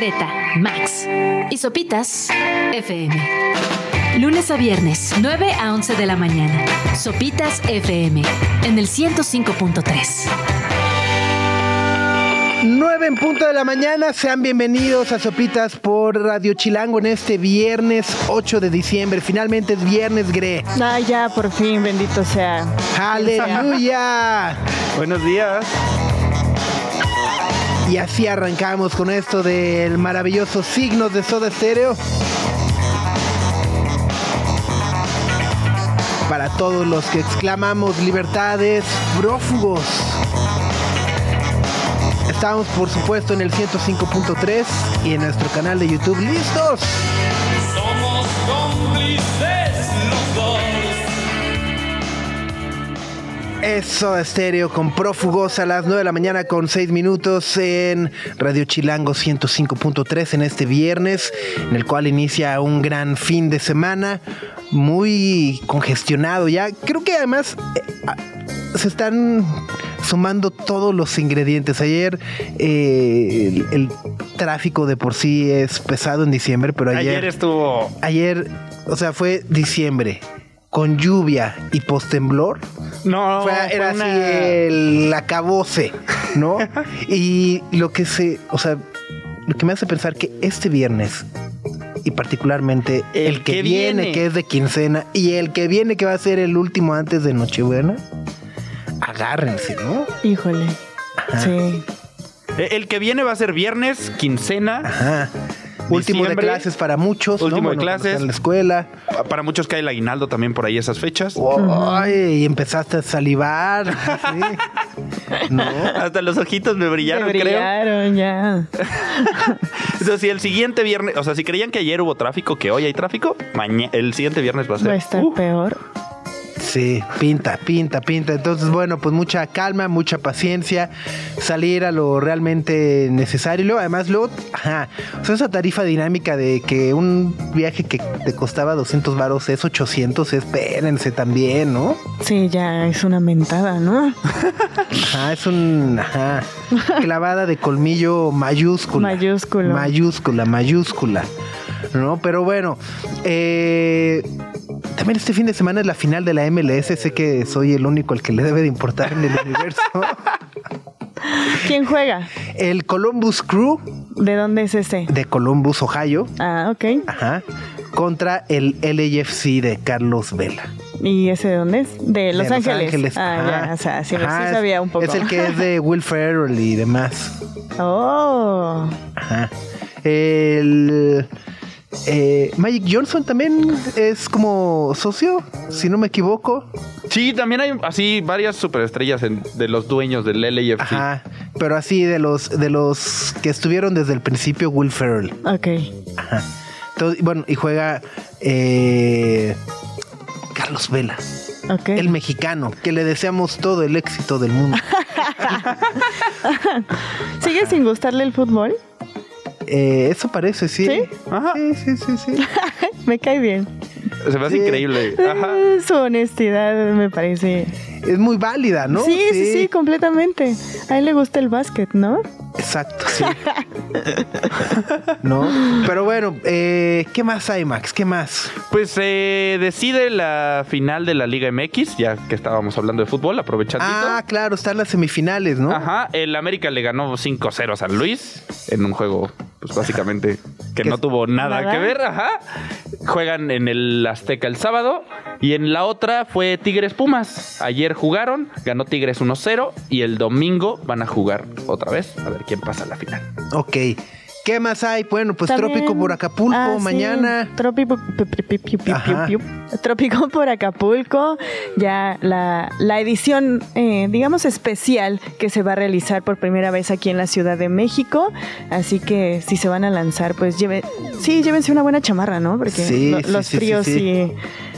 Greta, Max y Sopitas FM. Lunes a viernes, 9 a 11 de la mañana. Sopitas FM en el 105.3. 9 en punto de la mañana, sean bienvenidos a Sopitas por Radio Chilango en este viernes 8 de diciembre. Finalmente es viernes, Gre. Ah, ya, por fin, bendito sea. ¡Aleluya! Buenos días. Y así arrancamos con esto del maravilloso signos de Soda Stereo. Para todos los que exclamamos libertades, prófugos. Estamos por supuesto en el 105.3 y en nuestro canal de YouTube. ¡Listos! Eso estéreo con prófugos a las 9 de la mañana con 6 minutos en Radio Chilango 105.3 en este viernes, en el cual inicia un gran fin de semana, muy congestionado ya. Creo que además eh, se están sumando todos los ingredientes. Ayer eh, el, el tráfico de por sí es pesado en diciembre, pero Ayer, ayer, estuvo. ayer, o sea, fue diciembre con lluvia y postemblor. No, Fue- fue era una- así el acabose, ¿no? y lo que se, o sea, lo que me hace pensar que este viernes y particularmente el, El que, que viene, viene. que es de quincena y el que viene que va a ser el último antes de Nochebuena, agárrense, ¿no? Híjole. Sí. Eh, El que viene va a ser viernes, quincena. Ajá. Último de clases para muchos, ¿no? Último de Bueno, cuando clases. En la escuela. Pa- Para muchos cae el aguinaldo también por ahí esas fechas. Ay, y empezaste a salivar. ¿No? Hasta los ojitos me brillaron, Me creo. brillaron ya. Entonces, si el siguiente viernes, o sea, si creían que ayer hubo tráfico, que hoy hay tráfico, mañana, el siguiente viernes va a ser. Va a estar Uh, peor. Sí, pinta, pinta, pinta. Entonces, bueno, pues mucha calma, mucha paciencia, salir a lo realmente necesario. Y luego, además, luego, ajá, o sea, esa tarifa dinámica de que un viaje que te costaba 200 varos es 800, espérense también, ¿no? Sí, ya es una mentada, ¿no? Ajá, es un, ajá, clavada de colmillo mayúscula. Mayúsculo. Mayúscula, mayúscula. ¿No? Pero bueno, eh, también este fin de semana es la final de la MLS. Sé que soy el único al que le debe de importar en el universo. ¿Quién juega? El Columbus Crew ¿De dónde es ese? de Columbus, Ohio. Ah, ok. Ajá. Contra el LAFC de Carlos Vela. ¿Y ese de dónde es? De Los de Ángeles. Ah, ajá. ya, o sea, sí, Ajá, sí sabía un poco. Es el que es de Will Ferrell y demás. Oh, Ajá. El. Eh, Magic Johnson también es como socio, si no me equivoco. Sí, también hay así varias superestrellas en- de los dueños del LAFC. Ajá. Pero así de los de los que estuvieron desde el principio, Will Ferrell. ok. Ajá. Entonces, bueno, y juega eh, Carlos Vela, Ok. el mexicano, que le deseamos todo el éxito del mundo. ¿Sigue sin gustarle el fútbol? Eh, eso parece, sí. ¿Sí? Ajá. Sí, sí, sí, sí. Me cae bien. Se me hace Sí. increíble. Ajá. Su honestidad me parece. Es muy válida, ¿no? Sí, sí, sí, completamente. A él le gusta el básquet, ¿no? Exacto, sí. ¿No? Pero bueno, eh, ¿qué más hay, Max? ¿Qué más? Pues se decide la final de la Liga MX, ya que estábamos hablando de fútbol, aprovechando. Ah, claro, están las semifinales, ¿no? Ajá, el América le ganó 5-0 a San Luis en un juego, pues básicamente, que Que- no tuvo nada, ¿Nada? que ver, ajá. Juegan en el Azteca el sábado y en la otra fue Tigres Pumas. Ayer jugaron, ganó Tigres 1-0 y el domingo van a jugar otra vez, a ver quién pasa a la final. Ok. ¿Qué más hay? Bueno, pues También- Trópico por Acapulco Ah, sí, mañana. Trópico, pi- pi- pi- pi- pi- Ajá. pi- Trópico por Acapulco. Ya la, la edición, eh, digamos, especial que se va a realizar por primera vez aquí en la Ciudad de México. Así que si se van a lanzar, pues lleve, sí, llévense una buena chamarra, ¿no? Porque Sí, lo- sí, los sí, sí, fríos sí.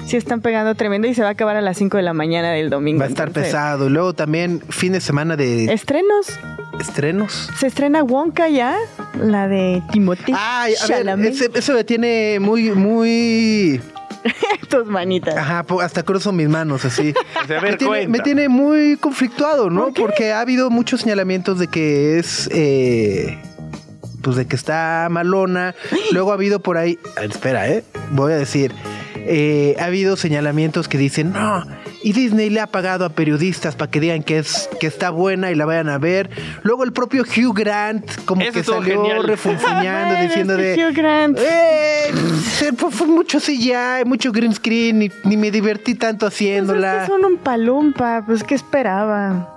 Sí, están pegando tremendo y se va a acabar a las 5 de la mañana del domingo. Va a estar Entonces, pesado. Luego también fin de semana de Estrenos. estrenos. Se estrena Wonka ya, la de Timothy Ay, a ver, ese- eso me tiene muy, muy. Tus manitas. Ajá, hasta cruzo mis manos así. A ver, me, tiene, me tiene muy conflictuado, ¿no? Porque ha habido muchos señalamientos de que es. eh, pues de que está malona. Luego ha habido por ahí, ah, espera, eh, voy a decir, eh, ha habido señalamientos que dicen no. Y Disney le ha pagado a periodistas para que digan que es que está buena y la vayan a ver. Luego el propio Hugh Grant como Eso que salió refunfuñando Bueno, diciendo es que de Hugh Grant. eh, se- fue, fue mucho CGI, mucho green screen, ni, ni me divertí tanto Pues es haciéndola. que son un palumpa, pues ¿qué esperaba?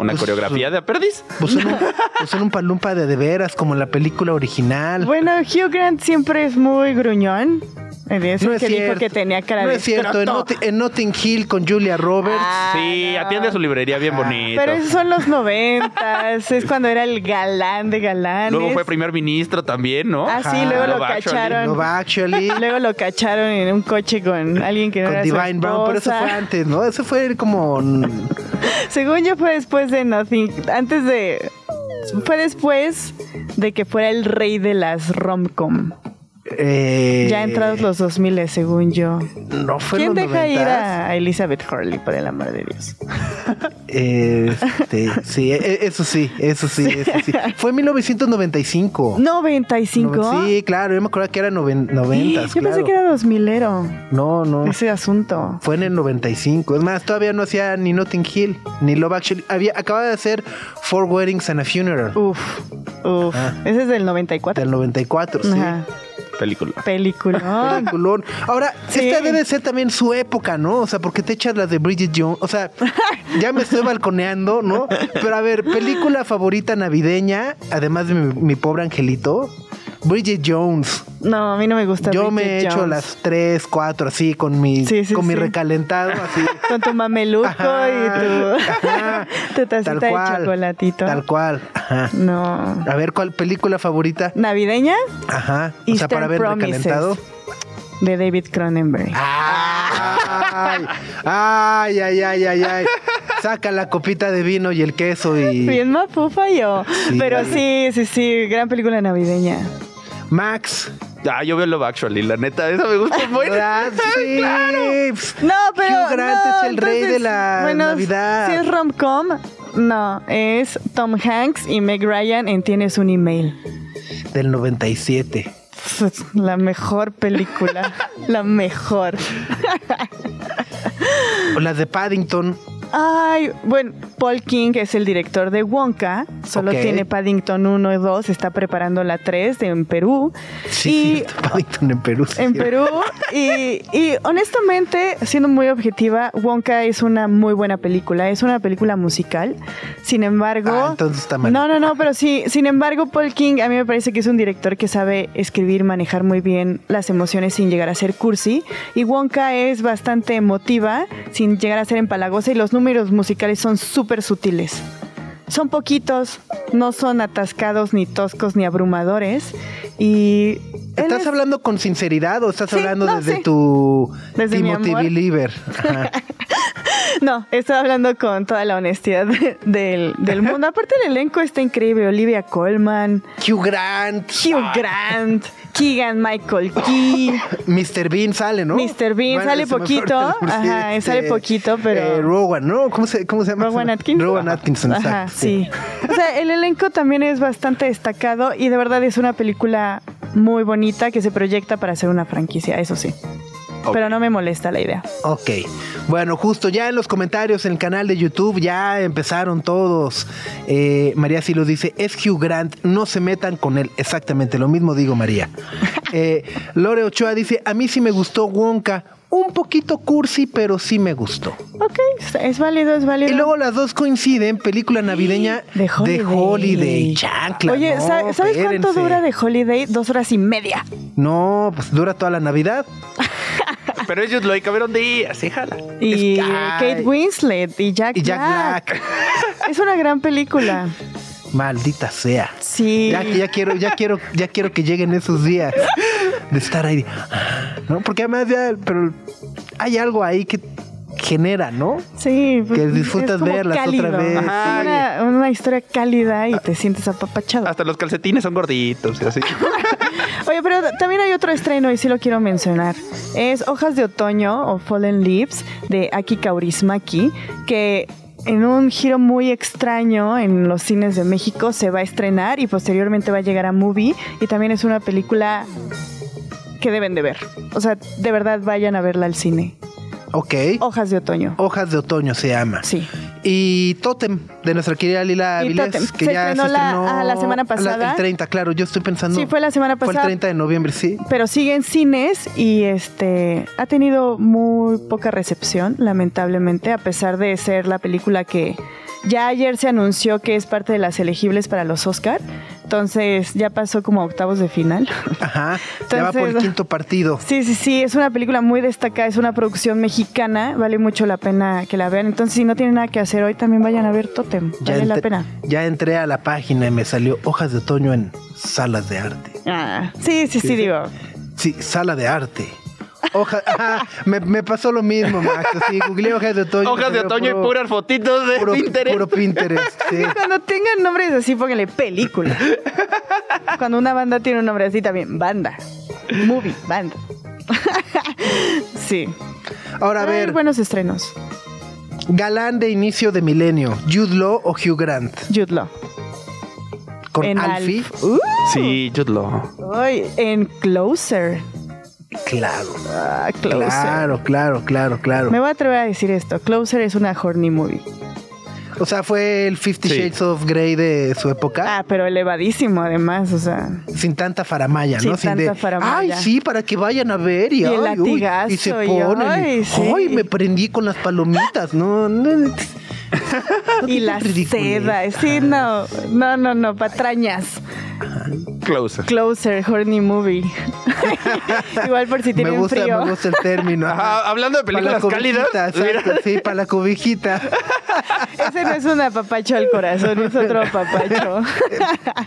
Una Pues, coreografía de aprendiz. Pues son un, pues son un palumpa de de veras, como en la película original. Bueno, Hugh Grant siempre es muy gruñón. Eh, Es el que dijo que tenía cara no de es cierto. En, Notting Hill con Julia Roberts. Ah, sí, no. atiende su librería bien bonito. Pero esos son los noventas, es cuando era el galán de galanes. Luego fue primer ministro también, ¿no? Ah, sí, luego lo cacharon. Love Actually. Luego lo cacharon en un coche con alguien que no con era su Divine Brown, pero eso fue antes, ¿no? Eso fue como. Según yo fue después de Nothing, antes de fue después de que fuera el rey de las romcom. Eh, Ya entrados los 2000, según yo. No fue ¿Quién los deja ir 90s? a Elizabeth Hurley, por el amor de Dios? Este, sí, e- eso sí, eso sí, eso sí. Fue en 1995. ¿95? Sí, claro, yo me acuerdo que era noven- 90. Yo pensé que era 2000ero No, no. ese asunto. Fue en el 95. Es más, todavía no hacía ni Notting Hill, ni Love Actually. Había, acaba de hacer Four Weddings and a Funeral. Uf, uf. Ah. Ese es del 94. Del 94, sí. Ajá. Película. Película. Peliculón. Ahora, Sí. esta debe ser también su época, ¿no? O sea, porque te echas las de Bridget Jones. O sea, ya me estoy balconeando, ¿no? Pero a ver, película favorita navideña, además de mi, mi pobre angelito, Bridget Jones. No, a mí no me gusta. Yo me he Bridget hecho las tres, cuatro, así, con mi, Sí, sí, con mi sí. recalentado, así. Con tu mameluco Ajá, y tu, ajá. tu tacita Tal de cual, chocolatito. Tal cual. Ajá. No. A ver, ¿cuál película favorita? ¿Navideña? Ajá. O sea, Eastern para ver Promises. recalentado. De David Cronenberg. Ay, ay, ay, ay, ay, ay. Saca la copita de vino y el queso y Bien mapufa yo. Sí, Pero sí, sí, sí. Gran película navideña. Max. Ah, yo veo Love Actually, la neta, esa me gusta muy ¿verdad? Sí. No, pero. Hugh Grant no, es el rey de la bueno, Navidad. Si es rom-com, no. Es Tom Hanks y Meg Ryan en Tienes un email. Del 97. Pff, La mejor película. la mejor. O las de Paddington. Ay, bueno, Paul King es el director de Wonka. Solo Ok. tiene Paddington 1 y 2. Está preparando la 3 de- en Perú. Sí, y Paddington en Perú. sí, en. Perú. Y, y honestamente, siendo muy objetiva, Wonka es una muy buena película. Es una película musical. Sin embargo. Ah, entonces está mal. No, no, no, pero sí. Sin embargo, Paul King a mí me parece que es un director que sabe escribir, manejar muy bien las emociones sin llegar a ser cursi. Y Wonka es bastante emotiva, sin llegar a ser empalagosa. Y los números musicales son súper sutiles. Son poquitos, no son atascados, ni toscos, ni abrumadores. Y. ¿Estás es- hablando con sinceridad o estás Sí, hablando no, desde sí. tu Desde Timothy. Believer? No, estoy hablando con toda la honestidad de- del, del mundo. Aparte, el elenco está increíble. Olivia Colman, Hugh Grant. Hugh Grant, Keegan Michael Key. Mr. Bean sale, ¿no? Mr. Bean Bueno, sale poquito. Ajá, sale poquito, pero- eh, Rowan, ¿no? ¿Cómo se, cómo se llama? Rowan Atkinson. Rowan Atkinson, Ajá, exacto, sí. O sea, el elenco también es bastante destacado y de verdad es una película muy bonita que se proyecta para hacer una franquicia, eso sí. Pero no me molesta la idea. Ok. Bueno, justo ya en los comentarios en el canal de YouTube ya empezaron todos. Eh, María Silo dice, es Hugh Grant, no se metan con él. Exactamente, lo mismo digo María. Eh, Lore Ochoa dice, a mí sí me gustó Wonka. Un poquito cursi, pero sí me gustó. Ok, es válido, es válido. Y luego las dos coinciden, película navideña de Holiday. de Holiday, chancla. Oye, no, ¿sa- ¿sabes cuánto dura de Holiday? Dos horas y media. No, pues dura toda la Navidad. Pero ellos lo Cameron Díaz, sí, jala. Y que- Kate. Winslet y Jack, Y Jack Black. Black. Es una gran película. Maldita sea. Sí. Ya, ya quiero, ya quiero, ya quiero que lleguen esos días de estar ahí. ¿No? Porque además ya, pero hay algo ahí que genera, ¿no? Sí, Que pues, disfrutas es como verlas otra vez, Ajá, sí. Una, una historia cálida y te sientes apapachado. Hasta los calcetines son gorditos y así. Oye, pero también hay otro estreno y sí lo quiero mencionar. Es Hojas de Otoño o Fallen Leaves de Aki Kaurismaki, que en un giro muy extraño en los cines de México se va a estrenar y posteriormente va a llegar a Movie y también es una película que deben de ver. O sea, de verdad vayan a verla al cine. Ok. Hojas de otoño. Hojas de otoño se llama. Sí. Y Totem, de nuestra querida Lila Avilés, que se ya se estrenó la- estrenó ah, la semana pasada. el 30, claro, yo estoy pensando. Sí, fue la semana Fue el pasada. 30 de noviembre, sí. pero sigue en cines y este ha tenido muy poca recepción, lamentablemente, a pesar de ser la película que ya ayer se anunció que es parte de las elegibles para los Oscar. Entonces ya pasó como a octavos de final. Ajá. ya va por el Entonces- quinto partido. Sí, sí, sí, es una película muy destacada, es una producción mexicana, vale mucho la pena que la vean. Entonces, si no tienen nada que hacer hoy, también vayan a ver Totem, vale la pena. ya entré a la página y me salió hojas de otoño en salas de arte. Ah, sí, sí, sí, sí. digo. Sí, sala de arte. Hoja, ajá, me, me pasó lo mismo, Max. Sí, googleé hojas de otoño. Hojas de otoño puro- y puras fotitos de puro, Pinterest. Puro Pinterest, sí. Cuando tengan nombres así, pónganle película. Cuando una banda tiene un nombre así también, banda. Movie, banda. sí. Ahora a Hay ver, buenos estrenos. galán de inicio de milenio, Jude Law o Hugh Grant. Jude Law. Con en Alfie. Alf. Uh, Sí, Jude Law. ay, en Closer. Claro. Ah. Claro, claro, claro, claro. Me voy a atrever a decir esto. Closer es una horny movie. O sea, fue el Fifty Sí. Shades of Grey de su época. Ah, pero elevadísimo además, o sea. Sin tanta faramaya, ¿no? Sin tanta faramaya. Ay, sí, para que vayan a ver. Y, Y el ay, uy", latigazo, y se ponen. y, ay, sí. ay, me prendí con las palomitas. No, no. no y la ridiculez. seda. Sí, no. No, no, no. Patrañas. Closer. Closer, horny movie. Igual por si Me tienen gusta, frío. me gusta el término. Ajá, hablando de Para la películas cálidas. mira. exacto, sí, para la cobijita. Ese no es un apapacho al corazón, es otro apapacho.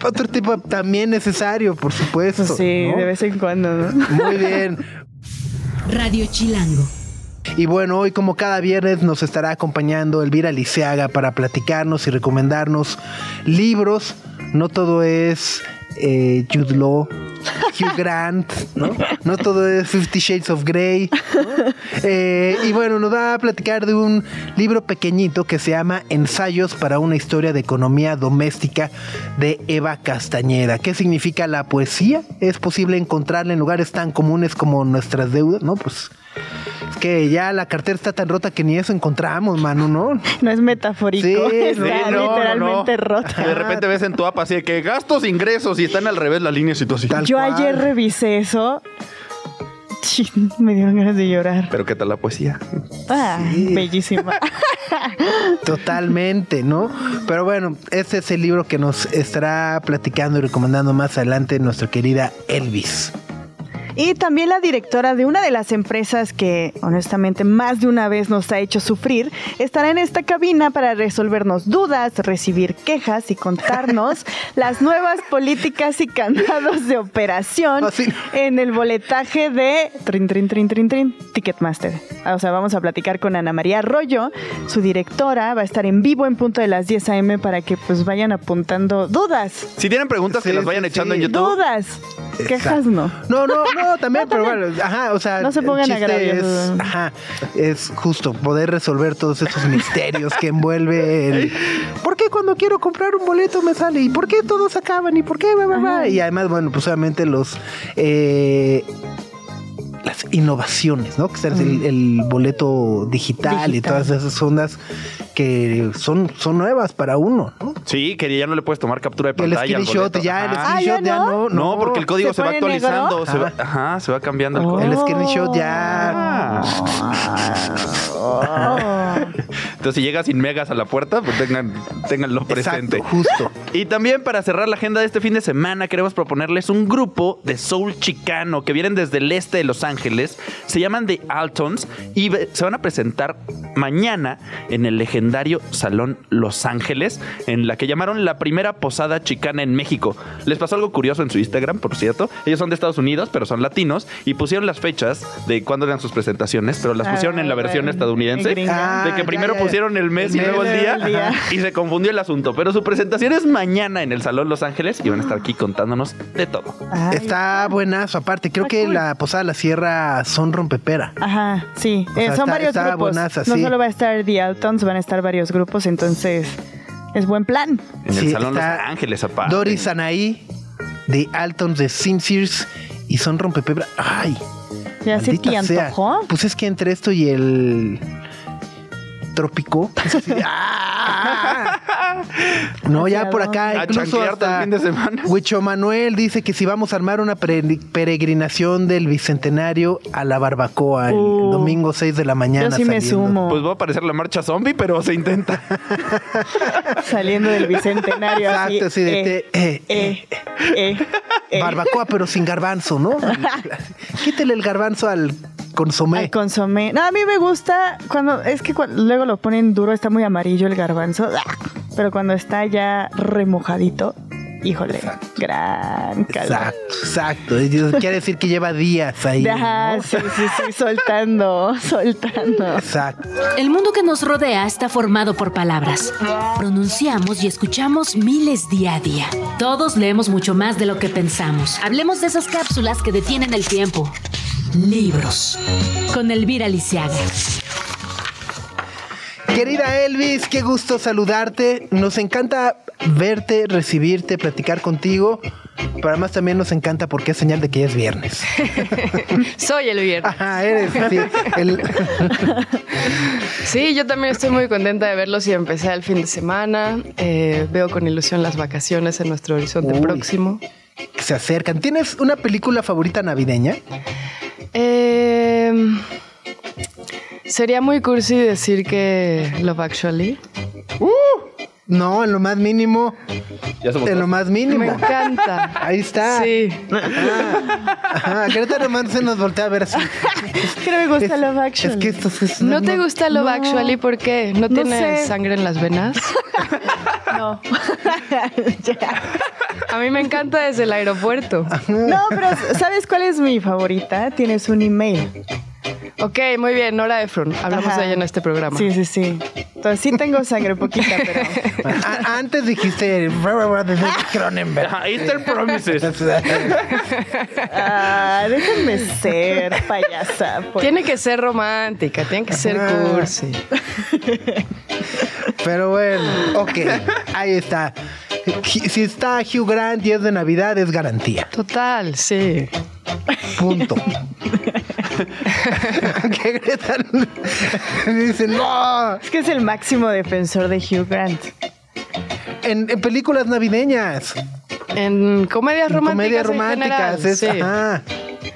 Otro tipo también necesario, por supuesto. Sí, ¿no? de vez en cuando, ¿no? Muy bien. Radio Chilango. Y bueno, hoy como cada viernes nos estará acompañando Elvira Liceaga para platicarnos y recomendarnos libros. No todo es eh, Jude Law, Hugh Grant, ¿no? No todo es Fifty Shades of Grey. Eh, y bueno, nos va a platicar de un libro pequeñito que se llama Ensayos para una historia de economía doméstica de Eva Castañeda. ¿Qué significa la poesía? ¿Es posible encontrarla en lugares tan comunes como nuestras deudas? No, pues es que ya la cartera está tan rota que ni eso encontramos, mano, ¿no? No es metafórico, Sí, está sí, no, no, literalmente no. rota. De repente ves en tu app así de que gastos, ingresos y están al revés las líneas y tú así. Tal Yo cual. ayer revisé eso. Chin, Me dieron ganas de llorar. Pero ¿qué tal la poesía? Ah, bellísima. Totalmente, ¿no? Pero bueno, este es el libro que nos estará platicando y recomendando más adelante nuestra querida Elvis. Y también la directora de una de las empresas que honestamente más de una vez nos ha hecho sufrir estará en esta cabina para resolvernos dudas, recibir quejas y contarnos las nuevas políticas y candados de operación Así. en el boletaje de trin, trin, trin, trin, trin, Ticketmaster. Ah, O sea, vamos a platicar con Ana María Arroyo, su directora, va a estar en vivo en punto de las 10 a.m. para que pues vayan apuntando dudas, Si tienen preguntas Sí, que las vayan sí. echando en YouTube. dudas, quejas no. No, no, no, también, pero bueno, ajá, o sea, No se el pongan chiste agravios. es, ajá, es justo poder resolver todos esos misterios que envuelve el ¿por qué cuando quiero comprar un boleto me sale? ¿Y por qué todos acaban? ¿Y por qué? Y además, bueno, pues obviamente los eh, las innovaciones, ¿no? Que es el, el boleto digital, y todas esas ondas que son, son nuevas para uno, ¿no? Sí, que ya no le puedes tomar captura de El pantalla. al screenshot boleto. ya, el. Ah, screenshot ¿ya ya no? no, porque el código ¿Se se, va actualizando. Se va, Ah. ajá, se va cambiando el Oh. código. El screenshot ya Oh. Entonces, si llegas sin megas a la puerta, pues tengan, tenganlo presente. Exacto, justo. Y también para cerrar la agenda de este fin de semana, queremos proponerles un grupo de soul chicano que vienen desde el este de Los Ángeles. Se llaman The Altons y se van a presentar mañana en el legendario Salón Los Ángeles, en la que llamaron la primera posada chicana en México. Les pasó algo curioso en su Instagram, por cierto. Ellos son de Estados Unidos, pero son latinos y pusieron las fechas de cuándo eran sus presentaciones, pero las Ah, pusieron en la versión bueno, estadounidense. gringa. Ah, de que porque primero ya, ya. pusieron el mes y luego el día, y se confundió el asunto. Pero su presentación es mañana en el Salón Los Ángeles y van a estar aquí contándonos de todo. Ay. Está buenazo. Aparte, creo Ah, que cool. la Posada de la Sierra son rompepera. Ajá, sí. Eh, sea, son está- varios está grupos. buenaza, no sí. solo va a estar The Altons, van a estar varios grupos, entonces es buen plan. En el Salón Los Ángeles, aparte. Doris Anaí, de Altons, de Sincers y son rompepebra. Ay, Ya se te maldita sea. antojó. Pues es que entre esto y el trópico. así, ¡ah! No, ya por acá, A incluso chanquear todo el hasta fin de semana. Huicho Manuel dice que si vamos a armar una peregrinación del bicentenario a la barbacoa el Uh. domingo 6 de la mañana. Yo sí me saliendo. sumo. Pues va a parecer la marcha zombie, pero se intenta. Saliendo del bicentenario. Exacto, sí, de eh, te- eh, eh, eh, eh. Barbacoa, pero sin garbanzo, ¿no? Quítele el garbanzo al consomé. Al consomé. No, a mí me gusta cuando es que luego lo ponen duro, está muy amarillo el garbanzo, ¡ah! pero cuando está ya remojadito, híjole, gran calor. Exacto, exacto. Quiere decir que lleva días ahí. Ajá, ¿no? sí, sí, sí, soltando, soltando. Exacto. El mundo que nos rodea está formado por palabras. Pronunciamos y escuchamos miles día a día. Todos leemos mucho más de lo que pensamos. Hablemos de esas cápsulas que detienen el tiempo. Libros. Con Elvira Lisiaga. Querida Elvis, qué gusto saludarte. Nos encanta verte, recibirte, platicar contigo. Pero además también nos encanta porque es señal de que ya es viernes. Soy el viernes. Ajá, eres sí, el- Sí, yo también estoy muy contenta de verlos y empecé el fin de semana. Eh, veo con ilusión las vacaciones en nuestro horizonte Uy. próximo. que se acercan. ¿Tienes una película favorita navideña? Eh, sería muy cursi decir que Love Actually. No, en lo más mínimo. Ya somos En lo más Me mínimo. encanta. Ahí está. Sí. Ajá, Querétaro nomás se nos voltea a ver así. Que no me gusta Es, Love Actually. es que esto es... ¿No te gusta Love No. Actually? ¿Por qué? ¿No, No tiene sé. sangre en las venas? No. A mí me encanta desde el aeropuerto. No, pero ¿sabes cuál es mi favorita? Tienes un email. Ok, muy bien, Nora Efron. Hablamos Ajá. de ella en este programa. Sí, sí, sí. Entonces sí tengo sangre poquita, pero... A- antes dijiste Cronenberg. Está el Promises. Ah, déjenme ser payasa. pues. Tiene que ser romántica, tiene que ser cursi. Pero bueno, ok, ahí está. Si está Hugh Grant y es de Navidad, es garantía. Total, sí. Punto. que Greta dice, no. Es que es el máximo defensor de Hugh Grant. En, en películas navideñas, En comedias en románticas. comedias en románticas, general, es, sí. ajá,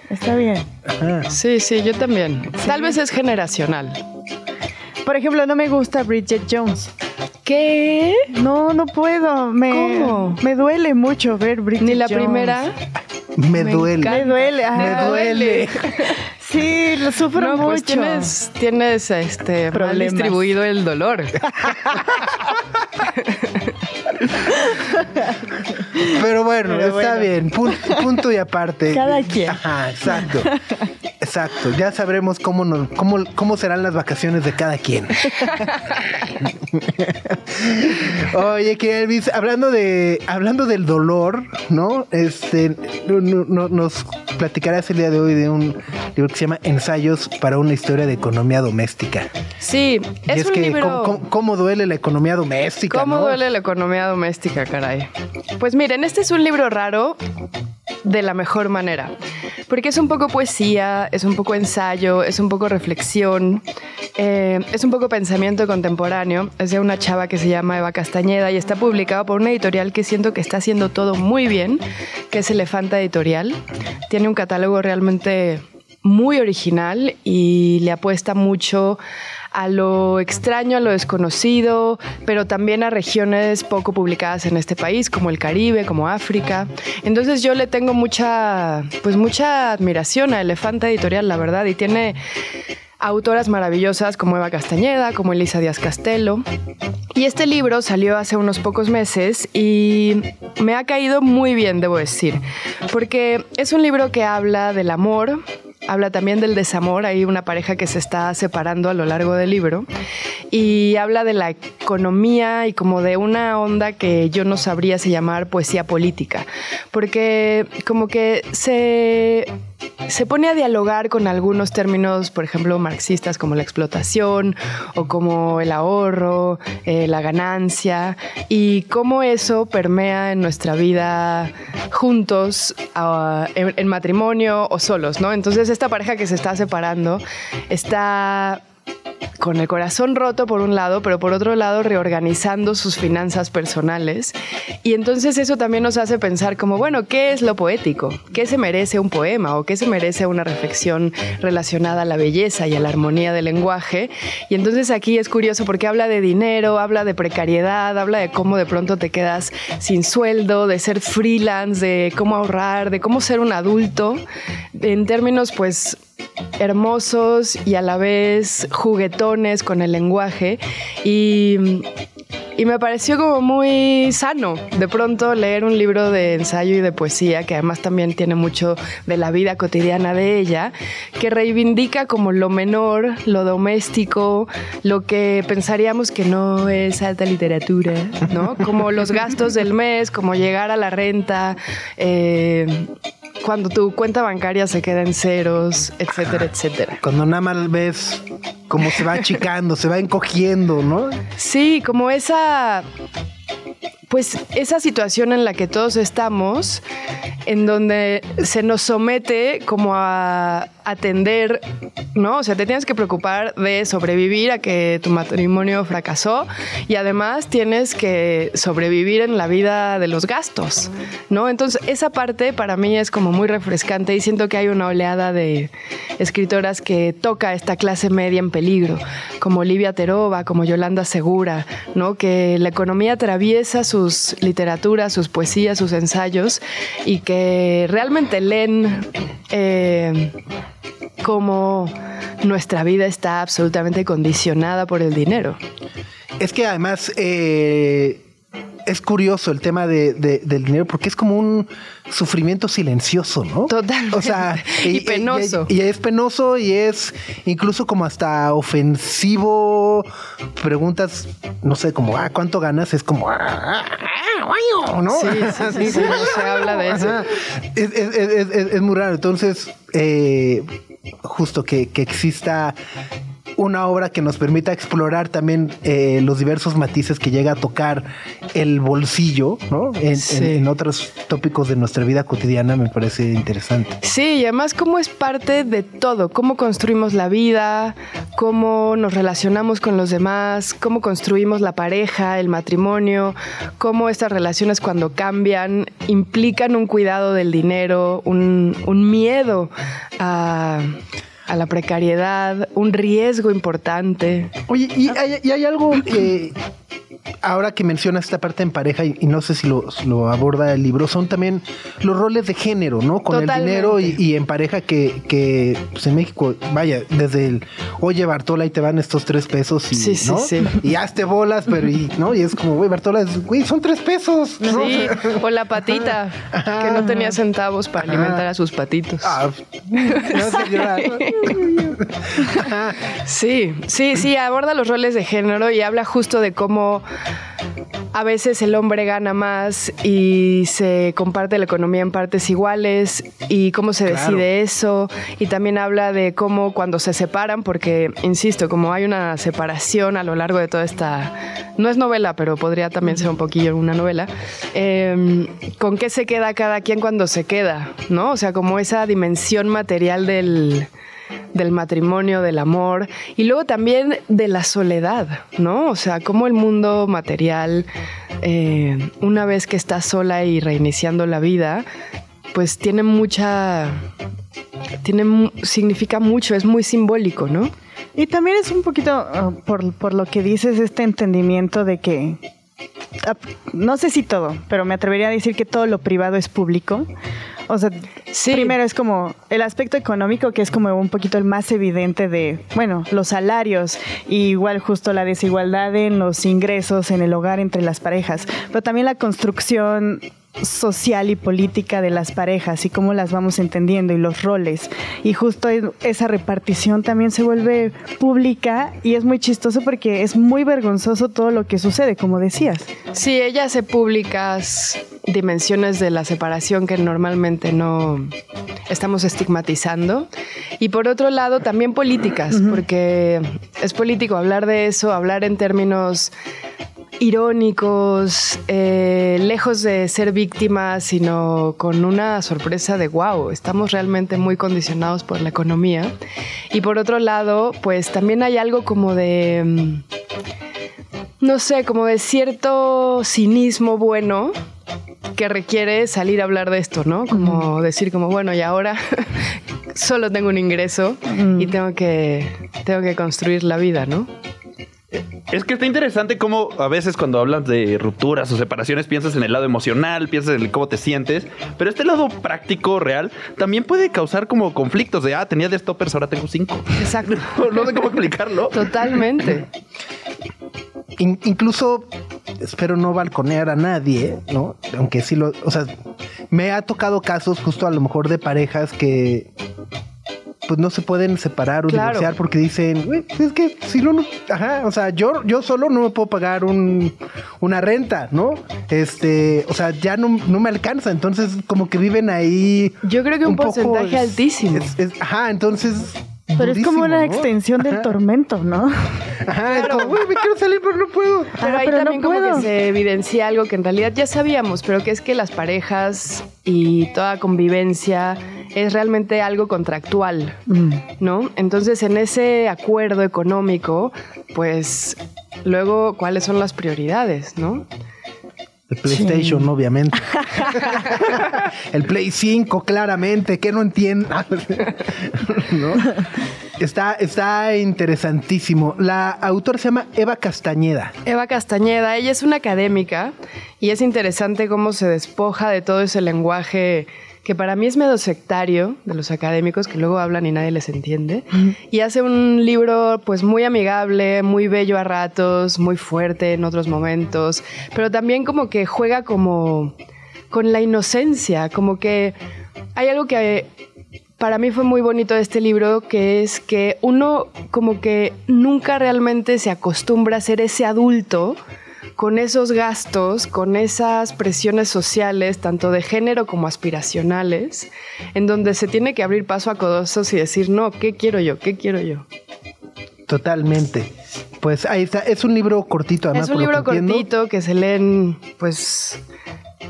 Está bien. ajá. sí, sí, yo también. Tal vez es generacional. Por ejemplo, no me gusta Bridget Jones. ¿Qué? No, no puedo. Me, ¿Cómo? Me duele mucho ver Bridget Ni la Jones. primera. Me, Me duele. encanta. Me duele. Me duele. Sí, lo sufro No, mucho. pues tienes, tienes este, mal distribuido el dolor. Pero bueno, Pero está bien. Pun- punto y aparte. Cada quien. Ajá, exacto. Exacto. Ya sabremos cómo, nos, cómo, cómo serán las vacaciones de cada quien. Oye, que Elvis, hablando de, hablando del dolor, ¿no? Este, no- no- no- nos platicarás el día de hoy de un libro que se llama Ensayos para una historia de economía doméstica. Sí, y es, es un que, libro. ¿cómo, cómo- cómo duele la economía doméstica? ¿Cómo no? duele la economía doméstica, caray? Pues miren, este es un libro raro de la mejor manera, porque es un poco poesía, es un poco ensayo, es un poco reflexión, eh, es un poco pensamiento contemporáneo, es de una chava que se llama Eva Castañeda y está publicado por una editorial que siento que está haciendo todo muy bien, que es Elefanta Editorial. Tiene un catálogo realmente muy original y le apuesta mucho a lo extraño, a lo desconocido, pero también a regiones poco publicadas en este país, como el Caribe, como África. Entonces yo le tengo mucha, pues mucha admiración a Elefanta Editorial, la verdad, y tiene autoras maravillosas como Eva Castañeda, como Elisa Díaz Castelo. Y este libro salió hace unos pocos meses y me ha caído muy bien, debo decir, porque es un libro que habla del amor, habla también del desamor, hay una pareja que se está separando a lo largo del libro, y habla de la economía y como de una onda que yo no sabría si llamar poesía política, porque como que se se pone a dialogar con algunos términos, por ejemplo, marxistas como la explotación o como el ahorro, eh, la ganancia, y cómo eso permea en nuestra vida juntos, ah, en, en matrimonio o solos, ¿no? Entonces esta pareja que se está separando está con el corazón roto por un lado, pero por otro lado reorganizando sus finanzas personales. Y entonces eso también nos hace pensar como, bueno, ¿qué es lo poético? ¿Qué se merece un poema o qué se merece una reflexión relacionada a la belleza y a la armonía del lenguaje? Y entonces aquí es curioso porque habla de dinero, habla de precariedad, habla de cómo de pronto te quedas sin sueldo, de ser freelance, de cómo ahorrar, de cómo ser un adulto, en términos pues hermosos y a la vez juguetones con el lenguaje y, y me pareció como muy sano de pronto leer un libro de ensayo y de poesía que además también tiene mucho de la vida cotidiana de ella que reivindica como lo menor, lo doméstico, lo que pensaríamos que no es alta literatura, ¿no? Como los gastos del mes, como llegar a la renta, eh, cuando tu cuenta bancaria se queda en ceros, etcétera, etcétera. Cuando nada más ves cómo se va achicando, se va encogiendo, ¿no? Sí, como esa pues esa situación en la que todos estamos, en donde se nos somete como a atender, ¿no? O sea, te tienes que preocupar de sobrevivir a que tu matrimonio fracasó y además tienes que sobrevivir en la vida de los gastos, ¿no? Entonces, esa parte para mí es como muy refrescante y siento que hay una oleada de escritoras que toca esta clase media en peligro, como Olivia Terova, como Yolanda Segura, ¿no? Que la economía atraviesa sus literaturas, sus poesías, sus ensayos y que realmente leen eh, cómo nuestra vida está absolutamente condicionada por el dinero. Es que además eh, es curioso el tema de, de- del dinero porque es como un sufrimiento silencioso, ¿no? Totalmente. O sea, Y penoso. Y, y es penoso y es incluso como hasta ofensivo. Preguntas, no sé, como, ah, ¿cuánto ganas? Es como, ah, ah, ah, ¿no? Sí, sí, sí, sí, no se habla de eso. Ajá. Es, es- es- es- es muy raro. Entonces, eh, justo que, que exista una obra que nos permita explorar también eh, los diversos matices que llega a tocar el bolsillo, ¿no? En, Sí. en- en otros tópicos de nuestra vida cotidiana me parece interesante. Sí, y además cómo es parte de todo, cómo construimos la vida, cómo nos relacionamos con los demás, cómo construimos la pareja, el matrimonio, cómo estas relaciones cuando cambian implican un cuidado del dinero, un, un miedo a, a la precariedad, un riesgo importante. Oye, y hay, y hay algo que ahora que mencionas esta parte en pareja, y, y no sé si lo, aborda el libro, son también los roles de género, ¿no? Con el dinero y, y en pareja que, que pues en México, vaya, desde el oye Bartola y te van estos tres pesos y Sí, sí, ¿no? sí. Y hazte bolas, pero y, ¿no? Y es como, güey, Bartola, güey, son tres pesos. ¿no? Sí, o la patita, que no tenía centavos para alimentar a sus patitos. Ah, a llorar. Sí, sí, sí, aborda los roles de género y habla justo de cómo a veces el hombre gana más y se comparte la economía en partes iguales y cómo se Claro. decide eso. Y también habla de cómo cuando se separan, porque, insisto, como hay una separación a lo largo de toda esta... No es novela, pero podría también ser un poquillo una novela. eh, ¿Con qué se queda cada quien cuando se queda? ¿No? O sea, como esa dimensión material del del matrimonio, del amor y luego también de la soledad, ¿no? O sea, cómo el mundo material, eh, una vez que está sola y reiniciando la vida, pues tiene mucha, tiene, significa mucho, es muy simbólico, ¿no? Y también es un poquito, ah, por, por lo que dices, este entendimiento de que, no sé si todo, pero me atrevería a decir que todo lo privado es público. O sea, Sí. primero es como el aspecto económico, que es como un poquito el más evidente de, bueno, los salarios, y igual justo la desigualdad en los ingresos en el hogar entre las parejas, pero también la construcción social y política de las parejas y cómo las vamos entendiendo y los roles. Y justo es- esa repartición también se vuelve pública y es muy chistoso porque es muy vergonzoso todo lo que sucede, como decías. Sí, ella hace públicas dimensiones de la separación que normalmente no estamos estigmatizando. Y por otro lado, también políticas, porque es político hablar de eso, hablar en términos irónicos, eh, lejos de ser víctimas, sino con una sorpresa de wow, estamos realmente muy condicionados por la economía. Y por otro lado, pues también hay algo como de... mm, no sé, como de cierto cinismo bueno que requiere salir a hablar de esto, ¿no? Como decir como, bueno, y ahora solo tengo un ingreso y tengo que, tengo que construir la vida, ¿no? Es que está interesante cómo a veces cuando hablas de rupturas o separaciones piensas en el lado emocional, piensas en el cómo te sientes, pero este lado práctico, real, también puede causar como conflictos de, ah, tenía de stoppers, ahora tengo cinco. Exacto. no sé cómo explicarlo. Totalmente. In- incluso, espero no balconear a nadie, ¿no? Aunque sí lo, o sea, me ha tocado casos justo a lo mejor de parejas que pues no se pueden separar o Claro. divorciar porque dicen, "Güey, es que si no, no, ajá, o sea, yo, yo solo no me puedo pagar un, una renta, ¿no? Este, o sea, ya no, no me alcanza, entonces como que viven ahí. Yo creo que un, poco, porcentaje altísimo. es- es- ajá, entonces. Pero es como una ¿no? extensión del Ajá. tormento, ¿no? Ajá, es como, güey, me quiero salir, pero no puedo. Pero Ah, ahí pero no también como puedo. que se evidencia algo que en realidad ya sabíamos, pero que es que las parejas y toda convivencia es realmente algo contractual, Mm. ¿no? Entonces en ese acuerdo económico, pues luego cuáles son las prioridades, ¿no? El PlayStation, obviamente. el Play 5, claramente, que no entiendo. ¿No? Está, está interesantísimo. La autora se llama Eva Castañeda. Eva Castañeda, ella es una académica y es interesante cómo se despoja de todo ese lenguaje que para mí es medio sectario de los académicos que luego hablan y nadie les entiende. Y hace un libro pues muy amigable, muy bello a ratos, muy fuerte en otros momentos, pero también como que juega como con la inocencia, como que hay algo que para mí fue muy bonito de este libro, que es que uno como que nunca realmente se acostumbra a ser ese adulto con esos gastos, con esas presiones sociales, tanto de género como aspiracionales, en donde se tiene que abrir paso a codosos y decir, no, ¿qué quiero yo? ¿Qué quiero yo? Totalmente. Pues ahí está. Es un libro cortito, además. es un libro que cortito que se leen, pues,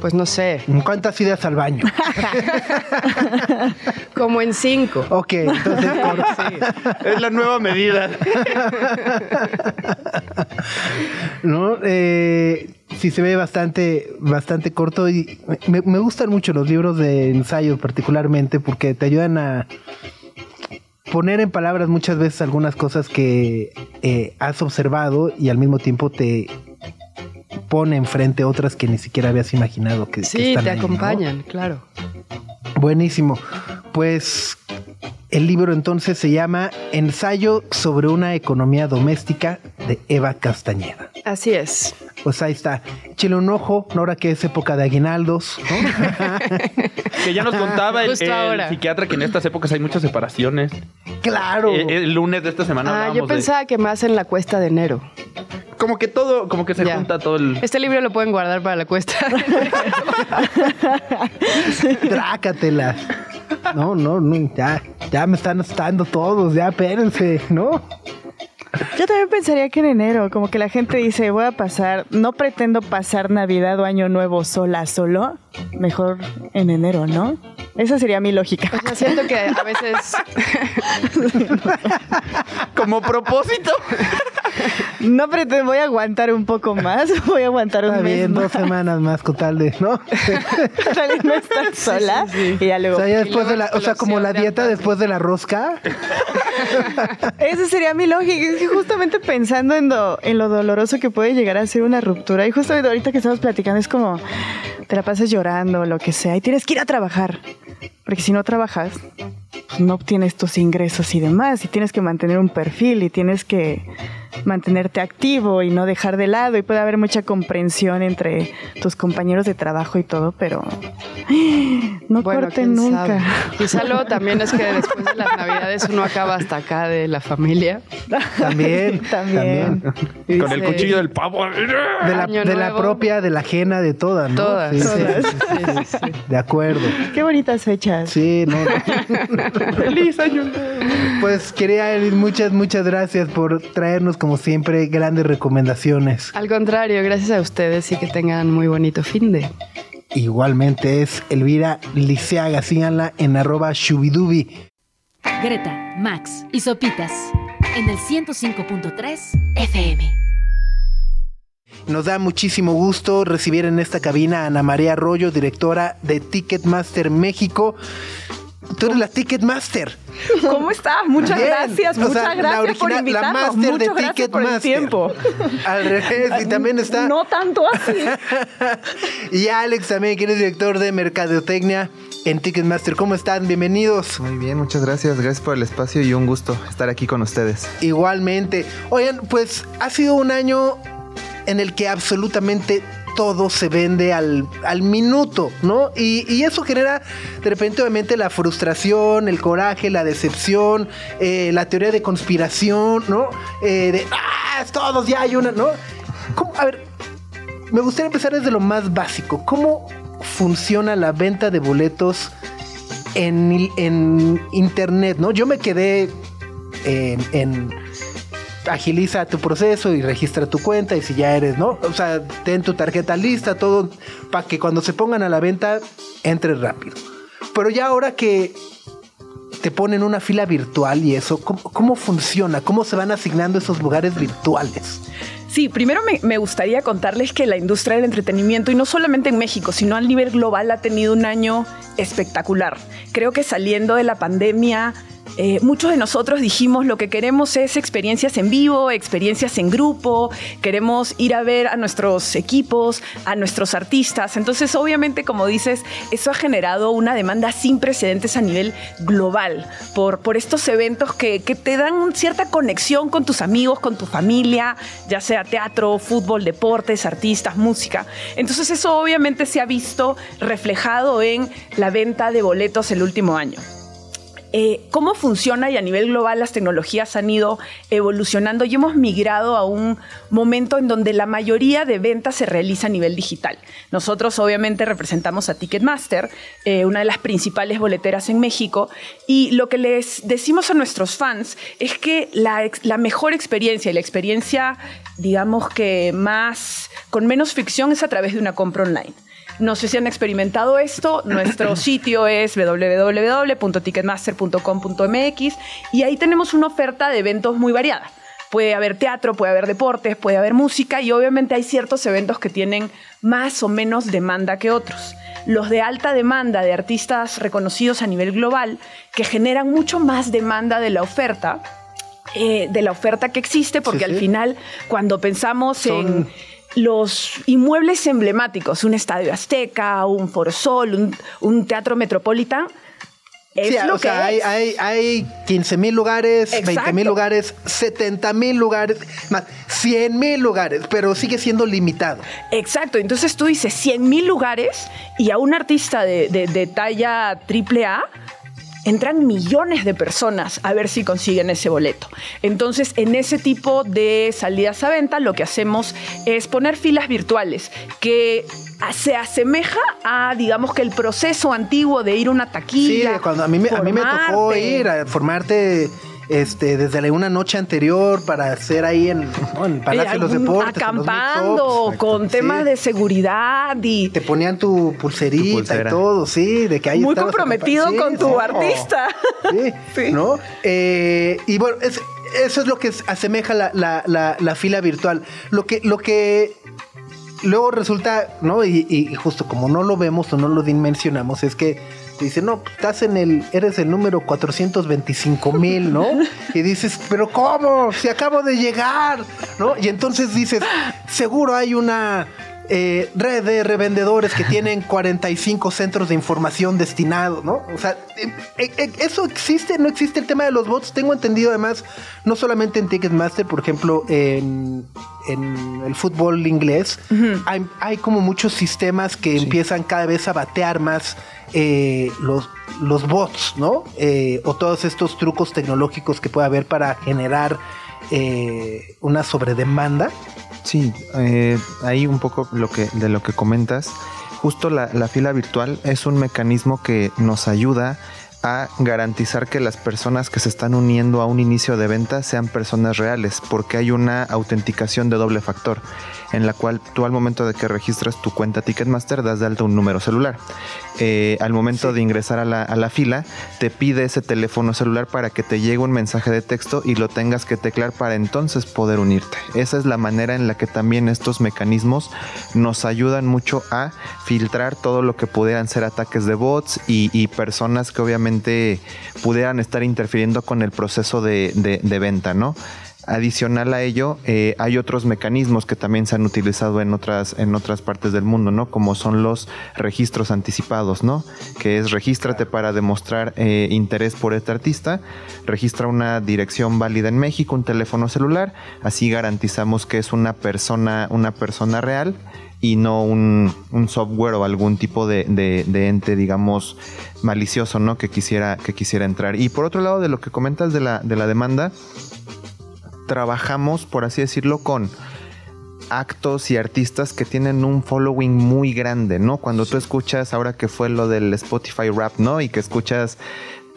pues no sé, ¿Cuántas ideas al baño? como en cinco. ok, entonces corto. Es la nueva medida. ¿no? Eh, sí se ve bastante, bastante corto y me, me gustan mucho los libros de ensayo particularmente porque te ayudan a poner en palabras muchas veces algunas cosas que eh, has observado y al mismo tiempo te pone enfrente otras que ni siquiera habías imaginado que, que Sí, están te ahí, ¿no? acompañan, claro. Buenísimo. Pues el libro entonces se llama Ensayo sobre una economía doméstica de Eva Castañeda. Así es. Pues ahí está. Échale un ojo, ahora que es época de aguinaldos, ¿no? Que ya nos contaba el, psiquiatra que en estas épocas hay muchas separaciones. claro. El, el lunes de esta semana Ah, yo de- pensaba que más en la cuesta de enero. como que todo, como que se Ya. junta todo el. Este libro lo pueden guardar para la cuesta. Trácatelas. No, no, no, ya, ya me están asustando todos, ya espérense, ¿no? Yo también pensaría que en enero, como que la gente dice, voy a pasar, no pretendo pasar Navidad o Año Nuevo sola, solo, mejor en enero, ¿no? Esa sería mi lógica. O sea, siento que a veces Como propósito. No pretendo, voy a aguantar un poco más, voy a aguantar un Está mes bien, más dos semanas más con tal de, ¿no? para no estar sola y ya O luego... sea, ya después de la, o sea, como la de dieta después de la rosca. Esa sería mi lógica. Es que justamente pensando en lo, en lo doloroso que puede llegar a ser una ruptura, y justamente ahorita que estamos platicando, es como te la pasas llorando lo que sea, y tienes que ir a trabajar. Porque si no trabajas, pues no obtienes tus ingresos y demás, y tienes que mantener un perfil, y tienes que mantenerte activo y no dejar de lado y puede haber mucha comprensión entre tus compañeros de trabajo y todo, pero no Bueno, corten nunca. sabe. Quizá luego también es que después de las navidades uno acaba hasta acá de la familia. También, También. también. Con el cuchillo del pavo. De la, de propia, de la ajena, de todas, ¿no? Todas. Sí, sí, Todas. sí, sí, sí, sí. De acuerdo. Qué bonitas fechas. Sí, no. Feliz año nuevo. Pues quería Elis, muchas, muchas gracias por traernos como siempre grandes recomendaciones. Al contrario, gracias a ustedes y que tengan muy bonito fin de. Igualmente es Elvira Liceaga, síganla en arroba shubidubi. Greta, Max y Sopitas en el 105.3 FM. Nos da muchísimo gusto recibir en esta cabina a Ana María Arroyo, directora de Ticketmaster México. Tú eres la Ticketmaster. ¿Cómo estás? Muchas Bien. gracias, O muchas sea, la gracias por original- la invitarnos. máster de Muchas gracias por el Ticketmaster. tiempo. Al revés, y también está. No tanto así. y Alex también, que eres director de Mercadotecnia en Ticketmaster. ¿Cómo están? Bienvenidos. Muy bien, muchas gracias. Gracias por el espacio y un gusto estar aquí con ustedes. Igualmente. Oigan, pues ha sido un año en el que absolutamente todo se vende al, al minuto, ¿no? Y, y eso genera de repente obviamente la frustración, el coraje, la decepción, eh, la teoría de conspiración, ¿no? Eh, de, ah, todos ya hay una, ¿no? A ver, me gustaría empezar desde lo más básico. ¿Cómo funciona la venta de boletos en, en internet, ¿no? Yo me quedé en, en agiliza tu proceso y registra tu cuenta y si ya eres, ¿no? O sea, ten tu tarjeta lista, todo para que cuando se pongan a la venta entre rápido. Pero ya ahora que te ponen una fila virtual y eso, ¿cómo, cómo funciona? ¿Cómo se van asignando esos lugares virtuales? Sí, primero me, me gustaría contarles que la industria del entretenimiento, y no solamente en México, sino a nivel global, ha tenido un año espectacular. Creo que saliendo de la pandemia, eh, muchos de nosotros dijimos lo que queremos es experiencias en vivo, experiencias en grupo, queremos ir a ver a nuestros equipos, a nuestros artistas. Entonces, obviamente, como dices, eso ha generado una demanda sin precedentes a nivel global por, por estos eventos que, que te dan cierta conexión con tus amigos, con tu familia, ya sea teatro, fútbol, deportes, artistas, música. Entonces, eso obviamente se ha visto reflejado en la venta de boletos el último año. Eh, cómo funciona y a nivel global las tecnologías han ido evolucionando y hemos migrado a un momento en donde la mayoría de ventas se realiza a nivel digital. Nosotros obviamente representamos a Ticketmaster, eh, una de las principales boleteras en México, y lo que les decimos a nuestros fans es que la, mejor experiencia y la experiencia, digamos que más, con menos fricción es a través de una compra online. No sé si han experimentado esto. Nuestro sitio es www.ticketmaster.com.mx y ahí tenemos una oferta de eventos muy variada. Puede haber teatro, puede haber deportes, puede haber música y obviamente hay ciertos eventos que tienen más o menos demanda que otros. Los de alta demanda de artistas reconocidos a nivel global que generan mucho más demanda de la oferta, eh, de la oferta que existe, porque Sí, al final cuando pensamos Son- en los inmuebles emblemáticos, un estadio azteca, un Foro Sol, un, un teatro metropolitan, es Sí, lo o que sea, hay, es. hay, hay 15 mil lugares, Exacto. 20 mil lugares, 70 mil lugares, más 100 mil lugares, pero sigue siendo limitado. Exacto, entonces tú dices 100 mil lugares y a un artista de, de- de talla AAA entran millones de personas a ver si consiguen ese boleto. Entonces, en ese tipo de salidas a venta, lo que hacemos es poner filas virtuales que se asemeja a, digamos que el proceso antiguo de ir a una Sí, taquilla. de cuando a mí, me- a mí me tocó ir a formarte este, desde la- una noche anterior para hacer ahí en, ¿no? en Palacio de los Deportes. en los Acampando, con Sí. temas de seguridad y Te ponían tu pulserita Tu y todo, sí, de que ahí muy comprometido con tu artista. Sí, Sí. ¿no? Eh, y bueno, es- eso es lo que asemeja la, la- la- la fila virtual. Lo que, lo que luego resulta, ¿no? Y, y justo como no lo vemos o no lo dimensionamos, es que te dicen, no, estás en el, eres el número 425 mil, ¿no? Y dices, pero ¿cómo? Si acabo de llegar, ¿no? Y entonces dices, seguro hay una eh, red de revendedores que tienen 45 centros de información destinados, ¿no? O sea, eh, eh, eh, eso existe, no existe el tema de los bots. Tengo entendido además, no solamente en Ticketmaster, por ejemplo, en, en el fútbol inglés, hay, hay como muchos sistemas que empiezan cada vez a batear más eh, los, bots, ¿no? Eh, o todos estos trucos tecnológicos que puede haber para generar eh, una sobredemanda. Sí, eh, ahí un poco lo que, de lo que comentas. Justo la, la fila virtual es un mecanismo que nos ayuda garantizar que las personas que se están uniendo a un inicio de venta sean personas reales, porque hay una autenticación de doble factor, en la cual tú al momento de que registras tu cuenta Ticketmaster das de alta un número celular. Eh, al momento de ingresar a la, a la fila, te pide ese teléfono celular para que te llegue un mensaje de texto y lo tengas que teclar para entonces poder unirte. Esa es la manera en la que también estos mecanismos nos ayudan mucho a filtrar todo lo que pudieran ser ataques de bots y, y personas que obviamente pudieran estar interfiriendo con el proceso de, venta, ¿no? Adicional a ello, eh, hay otros mecanismos que también se han utilizado en otras, en otras partes del mundo, ¿no? Como son los registros anticipados, ¿no? Que es regístrate para demostrar eh, interés por este artista, registra una dirección válida en México, un teléfono celular, así garantizamos que es una persona, una persona real y no un, un software o algún tipo de, de- de ente, digamos, malicioso, ¿no? Que quisiera, que quisiera entrar. Y por otro lado, de lo que comentas de la, de la demanda, trabajamos, por así decirlo, con actos y artistas que tienen un following muy grande, ¿no? Cuando tú escuchas, ahora que fue lo del Spotify Rap, ¿no? Y que escuchas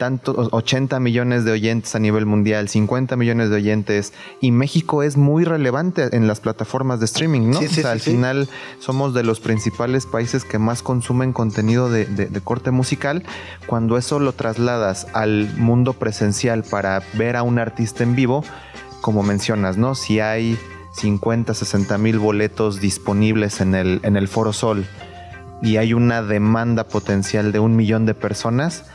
tanto 80 millones de oyentes a nivel mundial, 50 millones de oyentes, y México es muy relevante en las plataformas de streaming, ¿no? Sí, sí, o sea, sí, al final somos de los principales países que más consumen contenido de, de- de corte musical. Cuando eso lo trasladas al mundo presencial para ver a un artista en vivo, como mencionas, ¿no? Si hay 50, 60 mil boletos disponibles en el, en el Foro Sol y hay una demanda potencial de un millón de personas,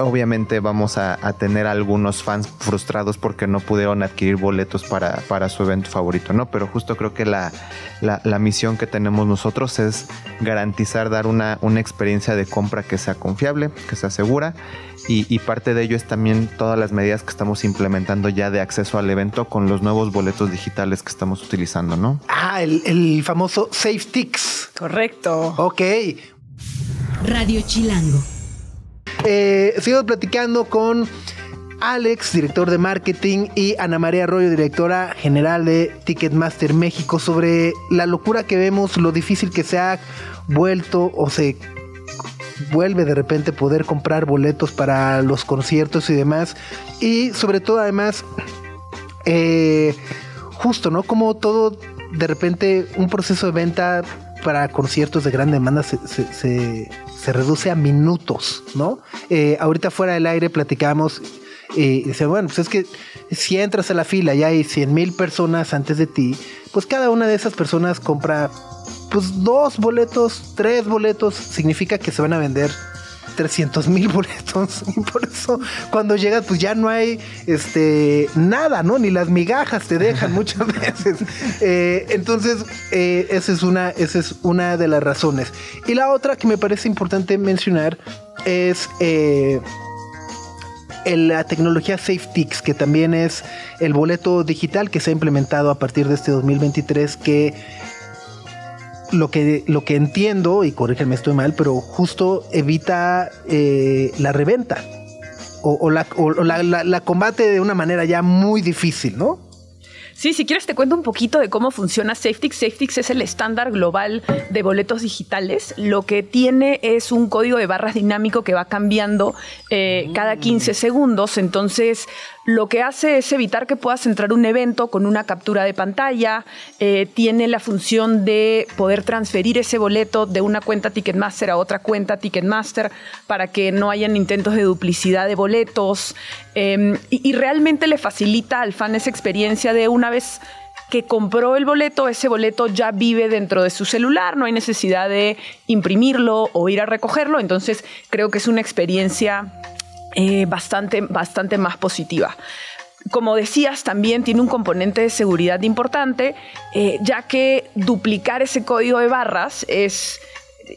obviamente vamos a, a tener algunos fans frustrados porque no pudieron adquirir boletos para, para su evento favorito, ¿no? Pero justo creo que la, la- la misión que tenemos nosotros es garantizar dar una, una experiencia de compra que sea confiable, que sea segura y, y parte de ello es también todas las medidas que estamos implementando ya de acceso al evento con los nuevos boletos digitales que estamos utilizando, ¿no? Ah, el, el famoso SafeTix. Correcto. Ok. Radio Chilango. Eh, sigo platicando con Alex, director de marketing, y Ana María Arroyo, directora general de Ticketmaster México, sobre la locura que vemos, lo difícil que se ha vuelto o se vuelve de repente poder comprar boletos para los conciertos y demás. Y sobre todo además, eh, justo, ¿no? Como todo, de repente, un proceso de venta para conciertos de gran demanda se, se reduce a minutos, ¿no? Eh, ahorita fuera del aire platicamos y dice, bueno, pues es que si entras a la fila y hay 100 mil personas antes de ti, pues cada una de esas personas compra pues dos boletos, tres boletos, significa que se van a vender 300 mil boletos y por eso cuando llegas pues ya no hay este nada, ¿no? Ni las migajas te dejan muchas veces. Eh, entonces eh, esa es una esa es una de las razones. Y la otra que me parece importante mencionar es eh, la tecnología SafeTix, que también es el boleto digital que se ha implementado a partir de este 2023, que lo que, lo que entiendo, y corrígeme estoy mal, pero justo evita eh, la reventa. O, o la, o la- la- la combate de una manera ya muy difícil, ¿no? Sí, si quieres te cuento un poquito de cómo funciona SafeTix. SafeTix es el estándar global de boletos digitales. Lo que tiene es un código de barras dinámico que va cambiando eh, cada 15 segundos. Entonces, lo que hace es evitar que puedas entrar a un evento con una captura de pantalla. Eh, tiene la función de poder transferir ese boleto de una cuenta Ticketmaster a otra cuenta Ticketmaster para que no hayan intentos de duplicidad de boletos. Y, y realmente le facilita al fan esa experiencia de una vez que compró el boleto, ese boleto ya vive dentro de su celular, no hay necesidad de imprimirlo o ir a recogerlo, entonces creo que es una experiencia eh, bastante, bastante más positiva. como decías, también tiene un componente de seguridad importante, eh, ya que duplicar ese código de barras es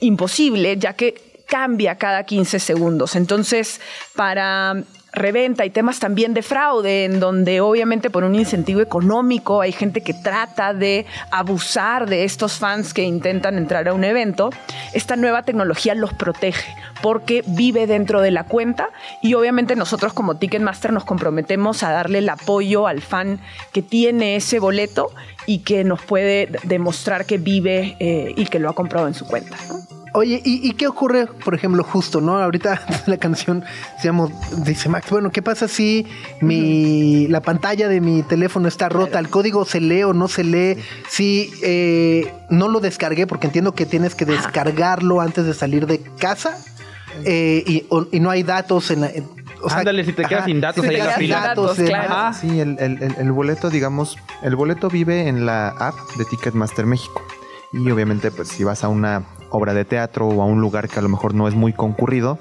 imposible, ya que cambia cada 15 segundos. Entonces, para reventa y temas también de fraude, en donde obviamente por un incentivo económico hay gente que trata de abusar de estos fans que intentan entrar a un evento, esta nueva tecnología los protege porque vive dentro de la cuenta y obviamente nosotros como Ticketmaster nos comprometemos a darle el apoyo al fan que tiene ese boleto y que nos puede demostrar que vive eh, y que lo ha comprado en su cuenta. Oye, ¿y, y qué ocurre, por ejemplo, justo, ¿no? Ahorita la canción se llama, dice Max, bueno, ¿qué pasa si mi, la pantalla de mi teléfono está rota? ¿El código se lee o no se lee? Si eh, no lo descargué, porque entiendo que tienes que descargarlo antes de salir de casa eh, y, o- y no hay datos en la... en- o sea, Ándale, si te quedas sin datos si ahí en la fila. datos, eh, claro. Sí, el, el- el- el boleto, digamos, el boleto vive en la app de Ticketmaster México. Y obviamente, pues si vas a una obra de teatro o a un lugar que a lo mejor no es muy concurrido,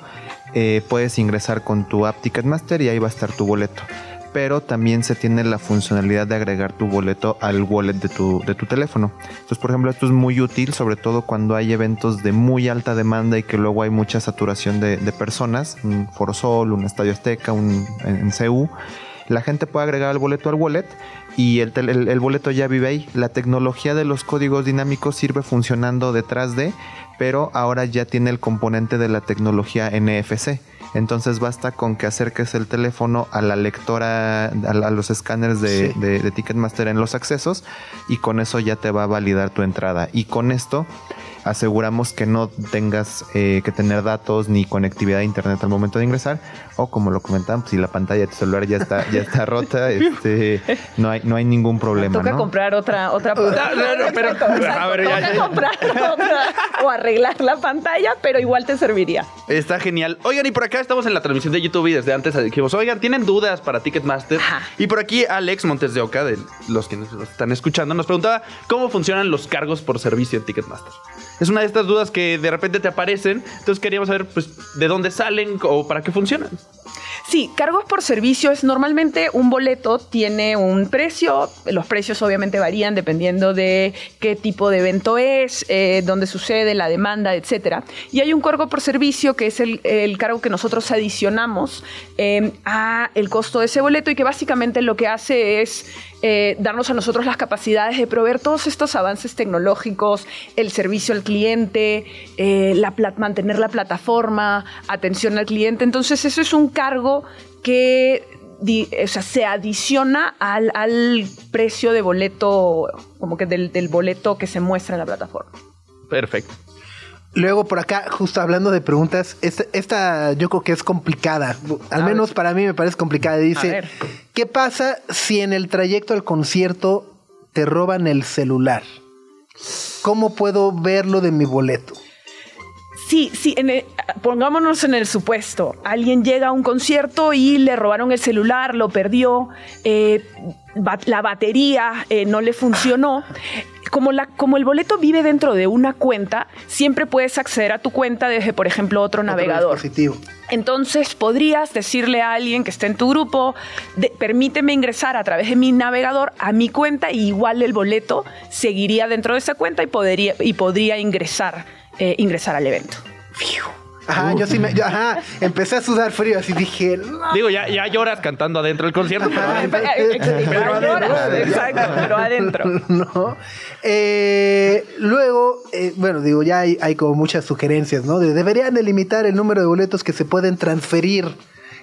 eh, puedes ingresar con tu app Ticketmaster y ahí va a estar tu boleto. Pero también se tiene la funcionalidad de agregar tu boleto al wallet de tu, de tu teléfono. Entonces, por ejemplo, esto es muy útil, sobre todo cuando hay eventos de muy alta demanda y que luego hay mucha saturación de, personas, un Foro Sol, un Estadio Azteca, un, en CU la gente puede agregar el boleto al wallet y el, tel- el- el boleto ya vive ahí. La tecnología de los códigos dinámicos sirve funcionando detrás de, pero ahora ya tiene el componente de la tecnología NFC. Entonces basta con que acerques el teléfono a la lectora, a, la- a los escáneres de, Sí. de- de Ticketmaster en los accesos y con eso ya te va a validar tu entrada. Y con esto aseguramos que no tengas eh, que tener datos ni conectividad a internet al momento de ingresar o como lo comentaban, pues, si la pantalla de tu celular ya está ya está rota, este, no hay no hay ningún problema, Toca ¿no? comprar otra otra no, no, pero- a ver, ya, ya. comprar otra o arreglar la pantalla, pero igual te serviría. Está genial. Oigan, y por acá estamos en la transmisión de YouTube y desde antes dijimos, oigan, ¿tienen dudas para Ticketmaster? Ajá. Y por aquí Alex Montes de Oca, de los que nos están escuchando, nos preguntaba cómo funcionan los cargos por servicio en Ticketmaster. Es una de estas dudas que de repente te aparecen, entonces queríamos saber pues, de dónde salen o para qué funcionan. Sí, cargos por servicio es normalmente un boleto tiene un precio. Los precios obviamente varían dependiendo de qué tipo de evento es, eh, dónde sucede, la demanda, etcétera. Y hay un cargo por servicio que es el, cargo que nosotros adicionamos eh, a el costo de ese boleto y que básicamente lo que hace es eh, darnos a nosotros las capacidades de proveer todos estos avances tecnológicos, el servicio al cliente, eh, mantener la plataforma, atención al cliente. Entonces eso es un cargo que di- o sea, se adiciona al, al precio de boleto, como que del, del boleto que se muestra en la plataforma. Perfecto. Luego por acá, justo hablando de preguntas, esta, esta yo creo que es complicada. Al A menos ver. para mí me parece complicada. Dice. ¿qué pasa si en el trayecto al concierto te roban el celular? ¿Cómo puedo verlo de mi boleto? Sí, sí, en el- pongámonos en el supuesto. Alguien llega a un concierto y le robaron el celular, lo perdió, eh, la batería eh, no le funcionó. Como, la, como el boleto vive dentro de una cuenta, siempre puedes acceder a tu cuenta desde, por ejemplo, otro, Otro navegador. dispositivo. Entonces podrías decirle a alguien que esté en tu grupo, de- permíteme ingresar a través de mi navegador a mi cuenta y igual el boleto seguiría dentro de esa cuenta y podría, y podría ingresar, eh, ingresar al evento. Ajá, yo sí me, yo- ajá, empecé a sudar frío, así dije, no. Digo, ya, ya lloras cantando adentro del concierto. pero- Pero adentro. Exacto, pero adentro. ¿no? Eh, luego, eh, bueno, digo, ya hay, hay como muchas sugerencias, ¿no? De, deberían delimitar el número de boletos que se pueden transferir.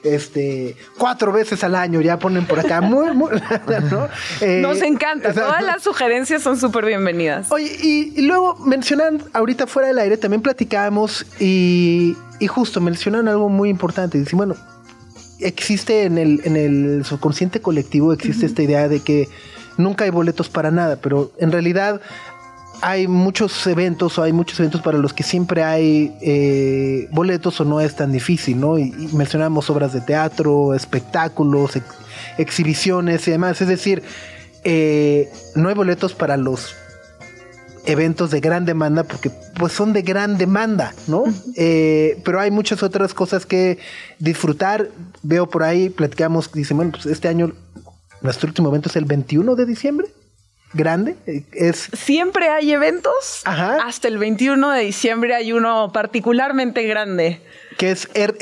Este, cuatro veces al año, ya ponen por acá. Muy, muy, ¿no? Eh, Nos encanta, o sea, todas las sugerencias son súper bienvenidas. Oye, y, y luego mencionan, ahorita fuera del aire, también platicábamos y, y justo mencionan algo muy importante. Dicen, bueno, existe en el, en el subconsciente colectivo, existe esta idea de que nunca hay boletos para nada, pero en realidad hay muchos eventos o hay muchos eventos para los que siempre hay eh, boletos o no es tan difícil, ¿no? Y, y mencionamos obras de teatro, espectáculos, ex- exhibiciones y demás. Es decir, eh, no hay boletos para los eventos de gran demanda porque pues son de gran demanda, ¿no? Eh, pero hay muchas otras cosas que disfrutar. Veo por ahí, platicamos, dicen, bueno, pues este año nuestro último evento es el 21 de diciembre. Grande. eh, Es Siempre hay eventos. Ajá. Hasta el 21 de diciembre hay uno particularmente grande. que es R-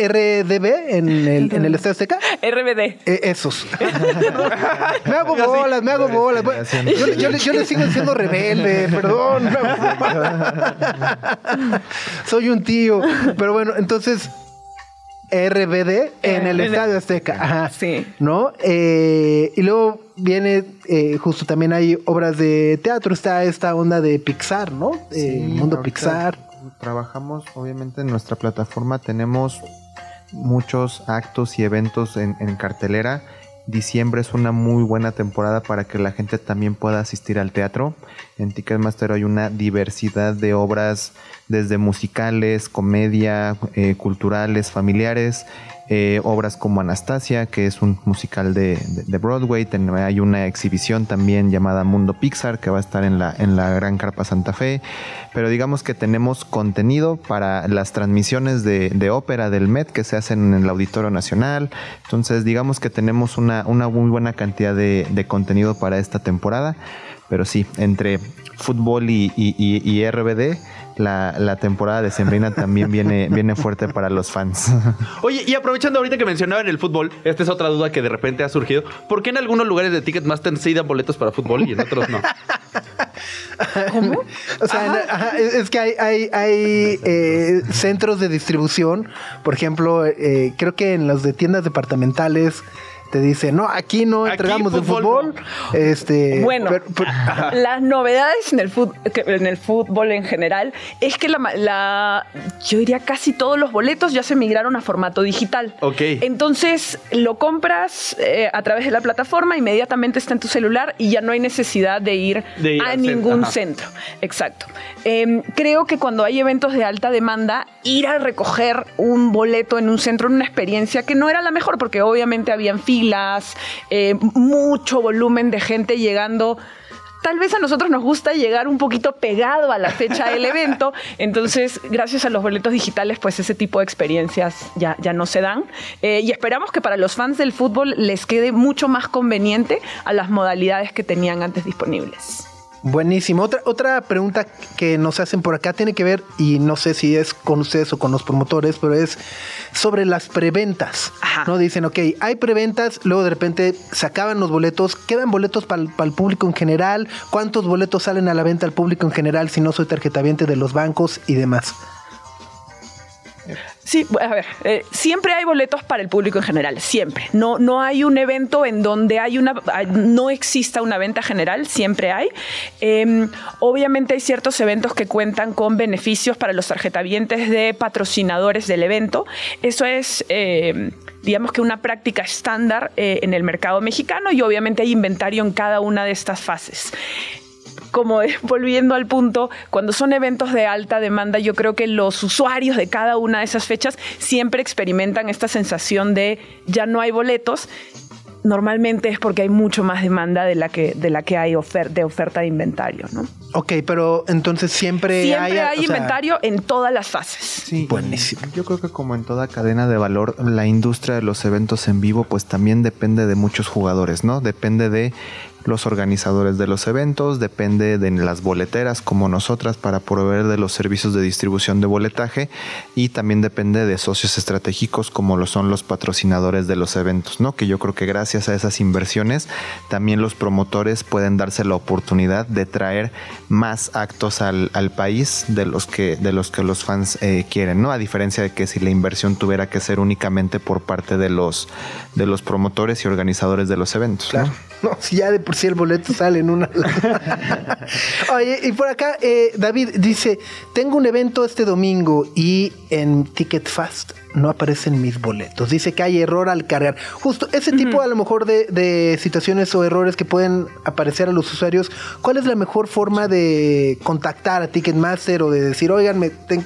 RDB en el, en el Estadio Azteca. RBD. Eh, esos. me hago bolas, me hago bolas. Yo, yo le- yo le sigo siendo rebelde, perdón. Soy un tío. Pero bueno, entonces. RBD en el. Estadio Azteca. Ajá. Sí. ¿No? Eh, y luego viene, eh, justo también hay obras de teatro. Está esta onda de Pixar, ¿no? Eh, Sí, Mundo ahorita Pixar. Trabajamos, obviamente, en nuestra plataforma tenemos muchos actos y eventos en, en cartelera. Diciembre es una muy buena temporada para que la gente también pueda asistir al teatro. En Ticketmaster hay una diversidad de obras, desde musicales, comedia, eh, culturales, familiares. Eh, obras como Anastasia, que es un musical de, Broadway. Hay una exhibición también llamada Mundo Pixar, que va a estar en la, en la Gran Carpa Santa Fe. Pero digamos que tenemos contenido para las transmisiones de, de ópera del Met que se hacen en el Auditorio Nacional. Entonces, digamos que tenemos una, una muy buena cantidad de, de contenido para esta temporada. Pero sí, entre fútbol y- y RBD, la, la temporada de Sembrina también viene, viene fuerte para los fans. Oye, y aprovechando ahorita que mencionaban el fútbol, esta es otra duda que de repente ha surgido. ¿Por qué en algunos lugares de Ticketmaster sí dan boletos para fútbol y en otros no? O sea, ajá, es es que hay, hay, hay eh, centros de distribución, por ejemplo, eh, creo que en los de tiendas departamentales te dicen, no, aquí no Aquí entregamos de fútbol fútbol. Este, Bueno, pero- pero- ajá. las novedades en el, que- en el fútbol en general es que la, ma- la- yo diría casi todos los boletos ya se migraron a formato digital. Ok. Entonces lo compras eh, a través de la plataforma, inmediatamente está en tu celular y ya no hay necesidad de ir, De ir a ningún centro. Exacto. Em, creo que cuando hay eventos de alta demanda, ir a recoger un boleto en un centro en una experiencia que no era la mejor, porque obviamente habían filas, eh, mucho volumen de gente llegando. Tal vez a nosotros nos gusta llegar un poquito pegado a la fecha del evento, entonces gracias a los boletos digitales pues ese tipo de experiencias ya, ya no se dan Eh, y esperamos que para los fans del fútbol les quede mucho más conveniente a las modalidades que tenían antes disponibles. Buenísimo. Otra, otra pregunta que nos hacen por acá tiene que ver, y no sé si es con ustedes o con los promotores, pero es sobre las preventas. Ajá. ¿no? Dicen, ok, hay preventas, luego de repente se acaban los boletos, quedan boletos para el público en general, cuántos boletos salen a la venta al público en general si no soy tarjetaviente de los bancos y demás. Sí, a ver, eh, siempre hay boletos para el público en general, siempre. No, no hay un evento en donde hay una, no exista una venta general, siempre hay. Eh, obviamente hay ciertos eventos que cuentan con beneficios para los tarjetavientes de patrocinadores del evento. Eso es... eh, digamos que una práctica estándar eh, en el mercado mexicano y obviamente hay inventario en cada una de estas fases como eh, volviendo al punto, cuando son eventos de alta demanda, yo creo que los usuarios de cada una de esas fechas siempre experimentan esta sensación de ya no hay boletos. Normalmente es porque hay mucho más demanda de la que, de la que hay ofer- de oferta de inventario, ¿no? Ok, pero entonces siempre, Siempre hay, o sea, inventario en todas las fases. Sí, Buenísimo. Yo creo que como en toda cadena de valor, la industria de los eventos en vivo pues también depende de muchos jugadores, ¿no? Depende de los organizadores de los eventos, depende de las boleteras como nosotras para proveer de los servicios de distribución de boletaje y también depende de socios estratégicos como lo son los patrocinadores de los eventos, ¿no? Que yo creo que gracias a esas inversiones también los promotores pueden darse la oportunidad de traer más actos al, al país de los que de los que los fans eh, quieren, ¿no? A diferencia de que si la inversión tuviera que ser únicamente por parte de los de los promotores y organizadores de los eventos, ¿no? Claro. No, si ya de por sí el boleto sale en una. Oye, y por acá, eh, David dice: Tengo un evento este domingo y en Ticket Fast no aparecen mis boletos. Dice que hay error al cargar. Justo ese tipo, a lo mejor, de, de situaciones o errores que pueden aparecer a los usuarios. ¿Cuál es la mejor forma de contactar a Ticketmaster o de decir, oigan, me ten-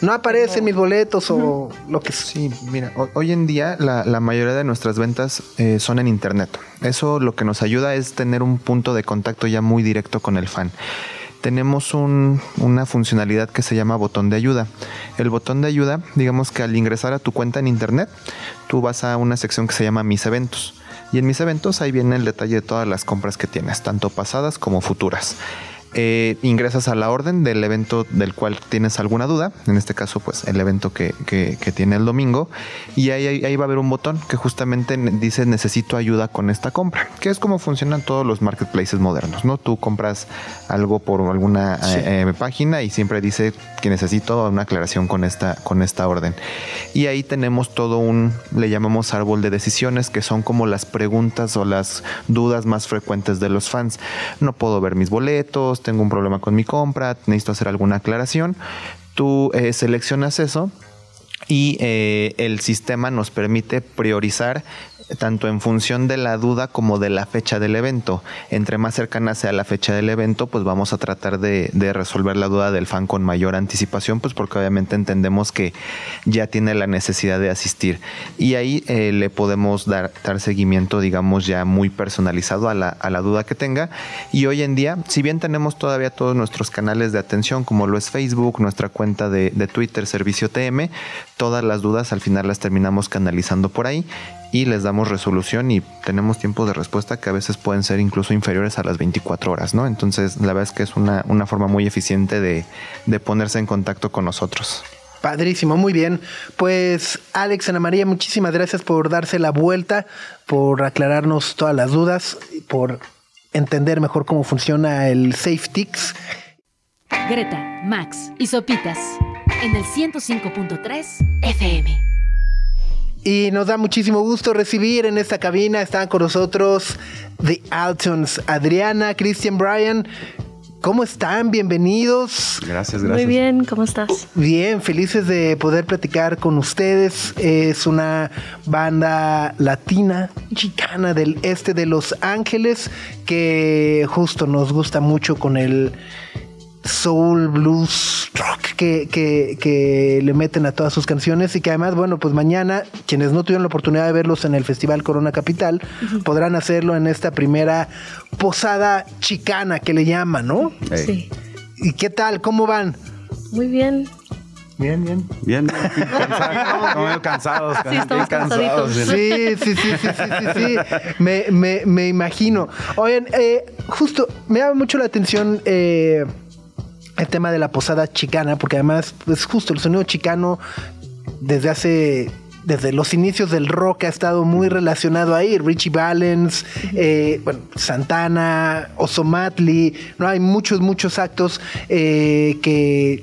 no aparecen mis boletos o lo que sea? Sí, mira, ho- hoy en día la, la mayoría de nuestras ventas eh, son en internet. Eso lo que nos ayuda es tener un punto de contacto ya muy directo con el fan. Tenemos un- una funcionalidad que se llama botón de ayuda. El botón de ayuda, digamos que al ingresar a tu cuenta en internet, tú vas a una sección que se llama Mis eventos. Y en mis eventos ahí viene el detalle de todas las compras que tienes, tanto pasadas como futuras. Eh, ingresas a la orden del evento del cual tienes alguna duda, en este caso pues el evento que, que- que tiene el domingo, y ahí, ahí- va a haber un botón que justamente dice necesito ayuda con esta compra, que es como funcionan todos los marketplaces modernos, ¿no? Tú compras algo por alguna eh, eh, página y siempre dice que necesito una aclaración con esta, con esta orden. Y ahí tenemos todo un, le llamamos árbol de decisiones, que son como las preguntas o las dudas más frecuentes de los fans. No puedo ver mis boletos, tengo un problema con mi compra, necesito hacer alguna aclaración. Tú eh, seleccionas eso y eh, el sistema nos permite priorizar tanto en función de la duda como de la fecha del evento. Entre más cercana sea la fecha del evento, pues vamos a tratar de, resolver la duda del fan con mayor anticipación, pues porque obviamente entendemos que ya tiene la necesidad de asistir. Y ahí eh, le podemos dar, seguimiento, digamos, ya muy personalizado a la, a la duda que tenga. Y hoy en día, si bien tenemos todavía todos nuestros canales de atención, como lo es Facebook, nuestra cuenta de Twitter, Servicio TM, todas las dudas al final las terminamos canalizando por ahí y les damos resolución y tenemos tiempos de respuesta que a veces pueden ser incluso inferiores a las 24 horas, ¿no? Entonces, la verdad es que es una, una forma muy eficiente de, de ponerse en contacto con nosotros. Padrísimo, muy bien. Pues Alex, Ana María, muchísimas gracias por darse la vuelta, por aclararnos todas las dudas, por entender mejor cómo funciona el SafeTix. Greta, Max y Sopitas en el 105.3 FM. Y nos da muchísimo gusto recibir en esta cabina, están con nosotros The Altons, Adriana, Christian, Brian. ¿Cómo están? Bienvenidos. Gracias, Muy bien, ¿cómo estás? Bien, felices de poder platicar con ustedes. Es una banda latina, chicana del este de Los Ángeles, que justo nos gusta mucho con el soul, blues, rock que, que, que le meten a todas sus canciones y que además, bueno, pues mañana, quienes no tuvieron la oportunidad de verlos en el Festival Corona Capital, podrán hacerlo en esta primera posada chicana que le llaman, ¿no? Hey. Sí. ¿Y qué tal? ¿Cómo van? Muy bien. Bien, bien. Bien, cansados, cansados, Sí, estamos bien cansados. cansaditos. Sí, sí, sí, sí, sí, sí, sí. Me, me, me imagino. Oigan, eh, justo, me llama mucho la atención eh, el tema de la posada chicana, porque además, pues justo el sonido chicano desde hace desde los inicios del rock ha estado muy relacionado ahí. Richie Valens, eh, bueno, Santana, Osomatli, no hay muchos, muchos actos eh, que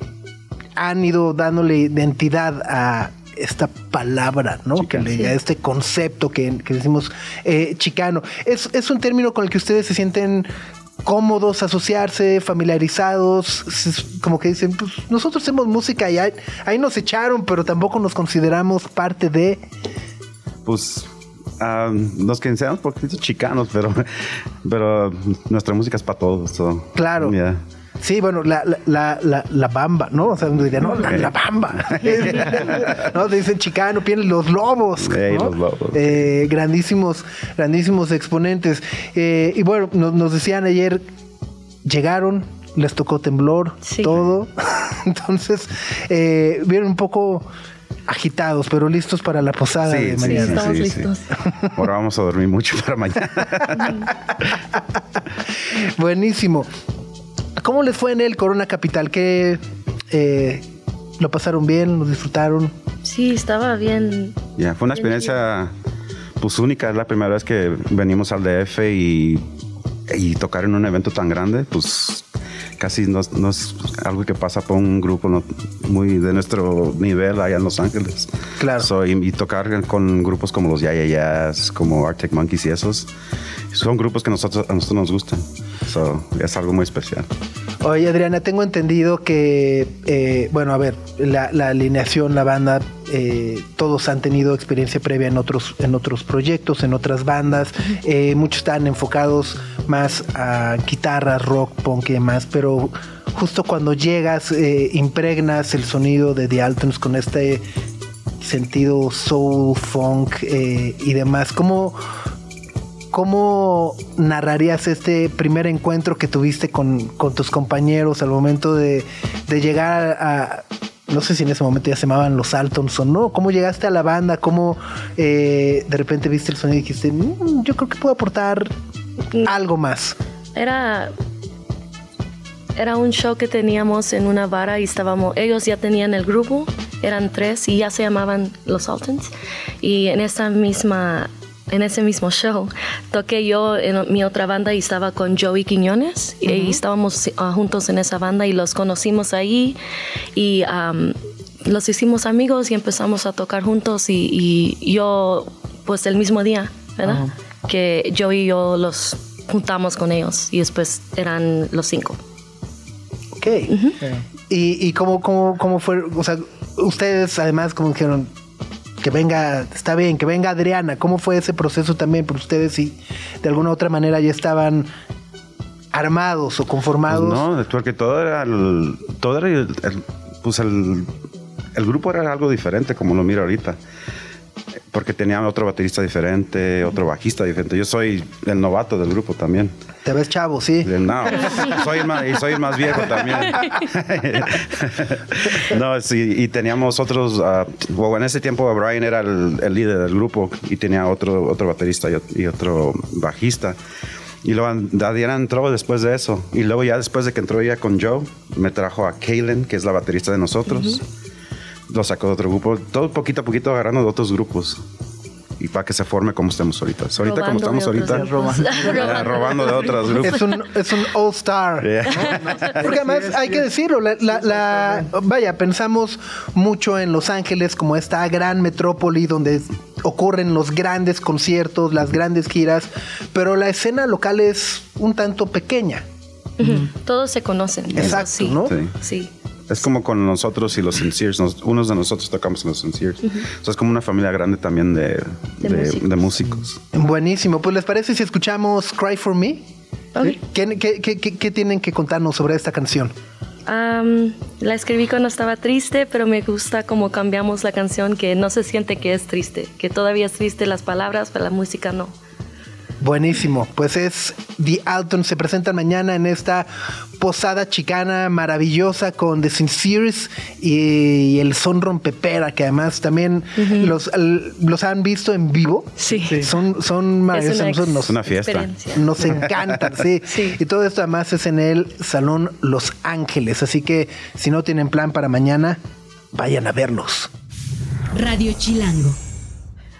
han ido dándole identidad a esta palabra, ¿no? Que le- a este concepto que, que decimos eh, chicano. Es, es un término con el que ustedes se sienten cómodos asociarse, familiarizados, como que dicen, pues nosotros hacemos música y ahí, ahí nos echaron, pero tampoco nos consideramos parte de... Pues ah, nos consideramos poquitos chicanos, pero, pero nuestra música es para todos. so, Claro. yeah. Sí, bueno, la, la, la, la, bamba, ¿no? O sea, uno diría, no, la, la bamba. ¿No? Dicen chicano, vienen los lobos. Los lobos. Eh, grandísimos, grandísimos exponentes. Eh, y bueno, nos, nos decían ayer, llegaron, les tocó temblor, Sí. todo. Entonces, eh, vieron un poco agitados, pero listos para la posada Sí, de sí, mañana. sí, Estamos sí, listos. sí. Ahora vamos a dormir mucho para mañana. Buenísimo. ¿Cómo les fue en el Corona Capital? ¿Qué eh, lo pasaron bien? ¿Lo disfrutaron? Sí, estaba bien. Ya, fue una experiencia pues única, es la primera vez que venimos al DF y, y tocar en un evento tan grande, pues casi no, es- no es algo que pasa por un grupo no- muy de nuestro nivel allá en Los Ángeles. Claro. So, y, y tocar con grupos como los Yayayas, como Arctic Monkeys y esos, son grupos que nosotros, a nosotros nos gustan. So, es algo muy especial. Oye, Adriana, tengo entendido que, eh, bueno, a ver, la, la alineación, la banda, eh, todos han tenido experiencia previa en otros, en otros proyectos, en otras bandas. Eh, muchos están enfocados más a guitarras, rock, punk y demás, pero justo cuando llegas, impregnas el sonido de The Altons con este sentido soul, funk y demás. ¿Cómo, ¿Cómo narrarías este primer encuentro que tuviste con, con tus compañeros al momento de, de llegar a, no sé si en ese momento ya se llamaban los Altons o no. ¿Cómo llegaste a la banda? ¿Cómo eh, de repente viste el sonido y dijiste, "Mm, yo creo que puedo aportar algo más? Era, era un show que teníamos en una vara y estábamos, ellos ya tenían el grupo, eran tres y ya se llamaban los Altons. Y en esa misma, en ese mismo show toqué yo en mi otra banda y estaba con Joey Quiñones y estábamos ah, juntos en esa banda y los conocimos ahí y am, los hicimos amigos y empezamos a tocar juntos y, y yo pues el mismo día, ¿verdad? Que Joey y yo los juntamos con ellos y después eran los cinco. Ok. ¿Y, y cómo, cómo, cómo fue? O sea, ustedes además como dijeron que venga, está bien, que venga Adriana. ¿Cómo fue ese proceso también? Por ustedes si de alguna u otra manera ya estaban armados o Pues conformados. no, porque todo era el, todo era el, el- pues el grupo era algo diferente como lo miro ahorita. Porque tenía otro baterista diferente, otro bajista diferente. Yo soy el novato del grupo también. Te ves chavo, sí. No, soy el más, y soy el más viejo también. no, sí, y teníamos otros. ah, bueno, en ese tiempo Brian era el, el líder del grupo y tenía otro, otro baterista y, y otro bajista. Y luego Adriana entró después de eso. Y luego ya después de que entró ella con Joe, me trajo a Kaylin, que es la baterista de nosotros. Lo sacó de otro grupo. Todo poquito a poquito agarrando de otros grupos. Y para que se forme como estamos ahorita. Ahorita como estamos ahorita. robando de otros grupos. Es un, es un all-star. Yeah. Porque además hay que decirlo, la, la- la- vaya, pensamos mucho en Los Ángeles como esta gran metrópoli donde ocurren los grandes conciertos, las grandes giras, pero la escena local es un tanto pequeña. Todos se conocen. Exacto, sí. ¿no? Sí. Es como con nosotros y los Sinceres. Nos- unos de nosotros tocamos en los Sinceres. O sea, es como una familia grande también de, De de- músicos. de músicos. Buenísimo, pues les parece si escuchamos Cry for Me? Ok. ¿Qué, qué- qué- qué- qué tienen que contarnos sobre esta canción? Am, la escribí cuando estaba triste, pero me gusta cómo cambiamos la canción, que no se siente que es triste, que todavía es triste las palabras, pero la música no. Buenísimo, pues es The Alton, se presentan mañana en esta posada chicana maravillosa con The Sinceres y el son rompepera, que además también los, los han visto en vivo. Sí. Son, son maravillosos. una nos, Es una fiesta. experiencia. nos encantan, sí. Sí. Y todo esto además es en el Salón Los Ángeles, así que si no tienen plan para mañana, vayan a verlos. Radio Chilango.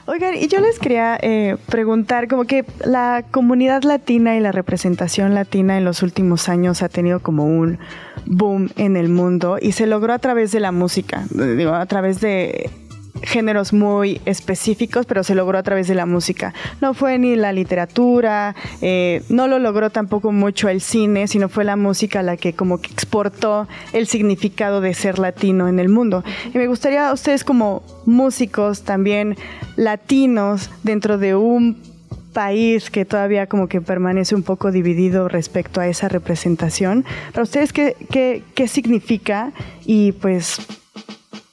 Oigan, y yo les quería eh, preguntar, como que la comunidad latina y la representación latina en los últimos años ha tenido como un boom en el mundo y se logró a través de la música, digo, a través de géneros muy específicos, pero se logró a través de la música. No fue ni la literatura, eh, no lo logró tampoco mucho el cine, sino fue la música la que como que exportó el significado de ser latino en el mundo. Y me gustaría a ustedes como músicos también latinos dentro de un país que todavía como que permanece un poco dividido respecto a esa representación. Para ustedes, ¿qué, qué, qué significa? Y pues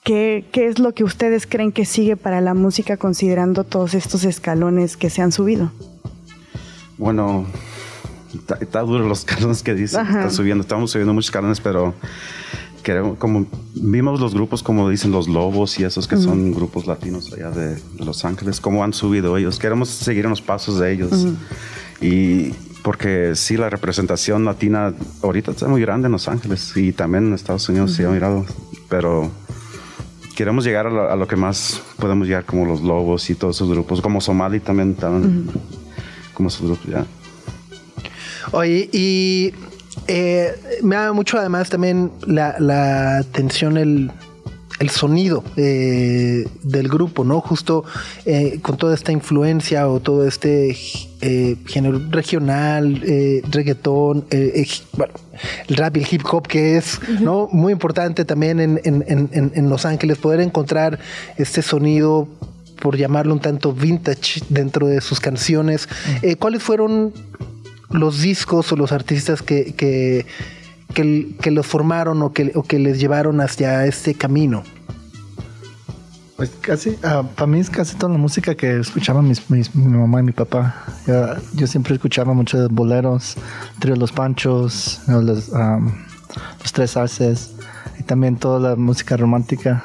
¿Qué, ¿Qué es lo que ustedes creen que sigue para la música considerando todos estos escalones que se han subido? Bueno, está, está duro los escalones que dicen. Ajá. Está subiendo. Estamos subiendo muchos escalones, pero queremos, como vimos los grupos, como dicen los Lobos y esos que son grupos latinos allá de, de Los Ángeles, cómo han subido ellos. Queremos seguir en los pasos de ellos. Y porque sí, la representación latina ahorita está muy grande en Los Ángeles y también en Estados Unidos se ha mirado, pero queremos llegar a lo, a lo que más podemos llegar, como los Lobos y todos esos grupos, como Somali también estaban como su grupo ya. Oye, y eh, me da mucho además también la, la atención el, el sonido eh, del grupo, ¿no? Justo eh, con toda esta influencia o todo este eh, género regional, eh, reggaetón, bueno, el rap y el hip hop que es ¿no? muy importante también en, en- en- en- Los Ángeles, poder encontrar este sonido por llamarlo un tanto vintage dentro de sus canciones. ¿Cuáles fueron los discos o los artistas que, que, que, que los formaron o que, o que les llevaron hacia este camino? Pues casi, ah, para mí es casi toda la música que escuchaban mis, mi mamá y mi papá. Yo, siempre escuchaba muchos boleros, Trío Los Panchos, los, am, los Tres Arces. y también toda la música romántica,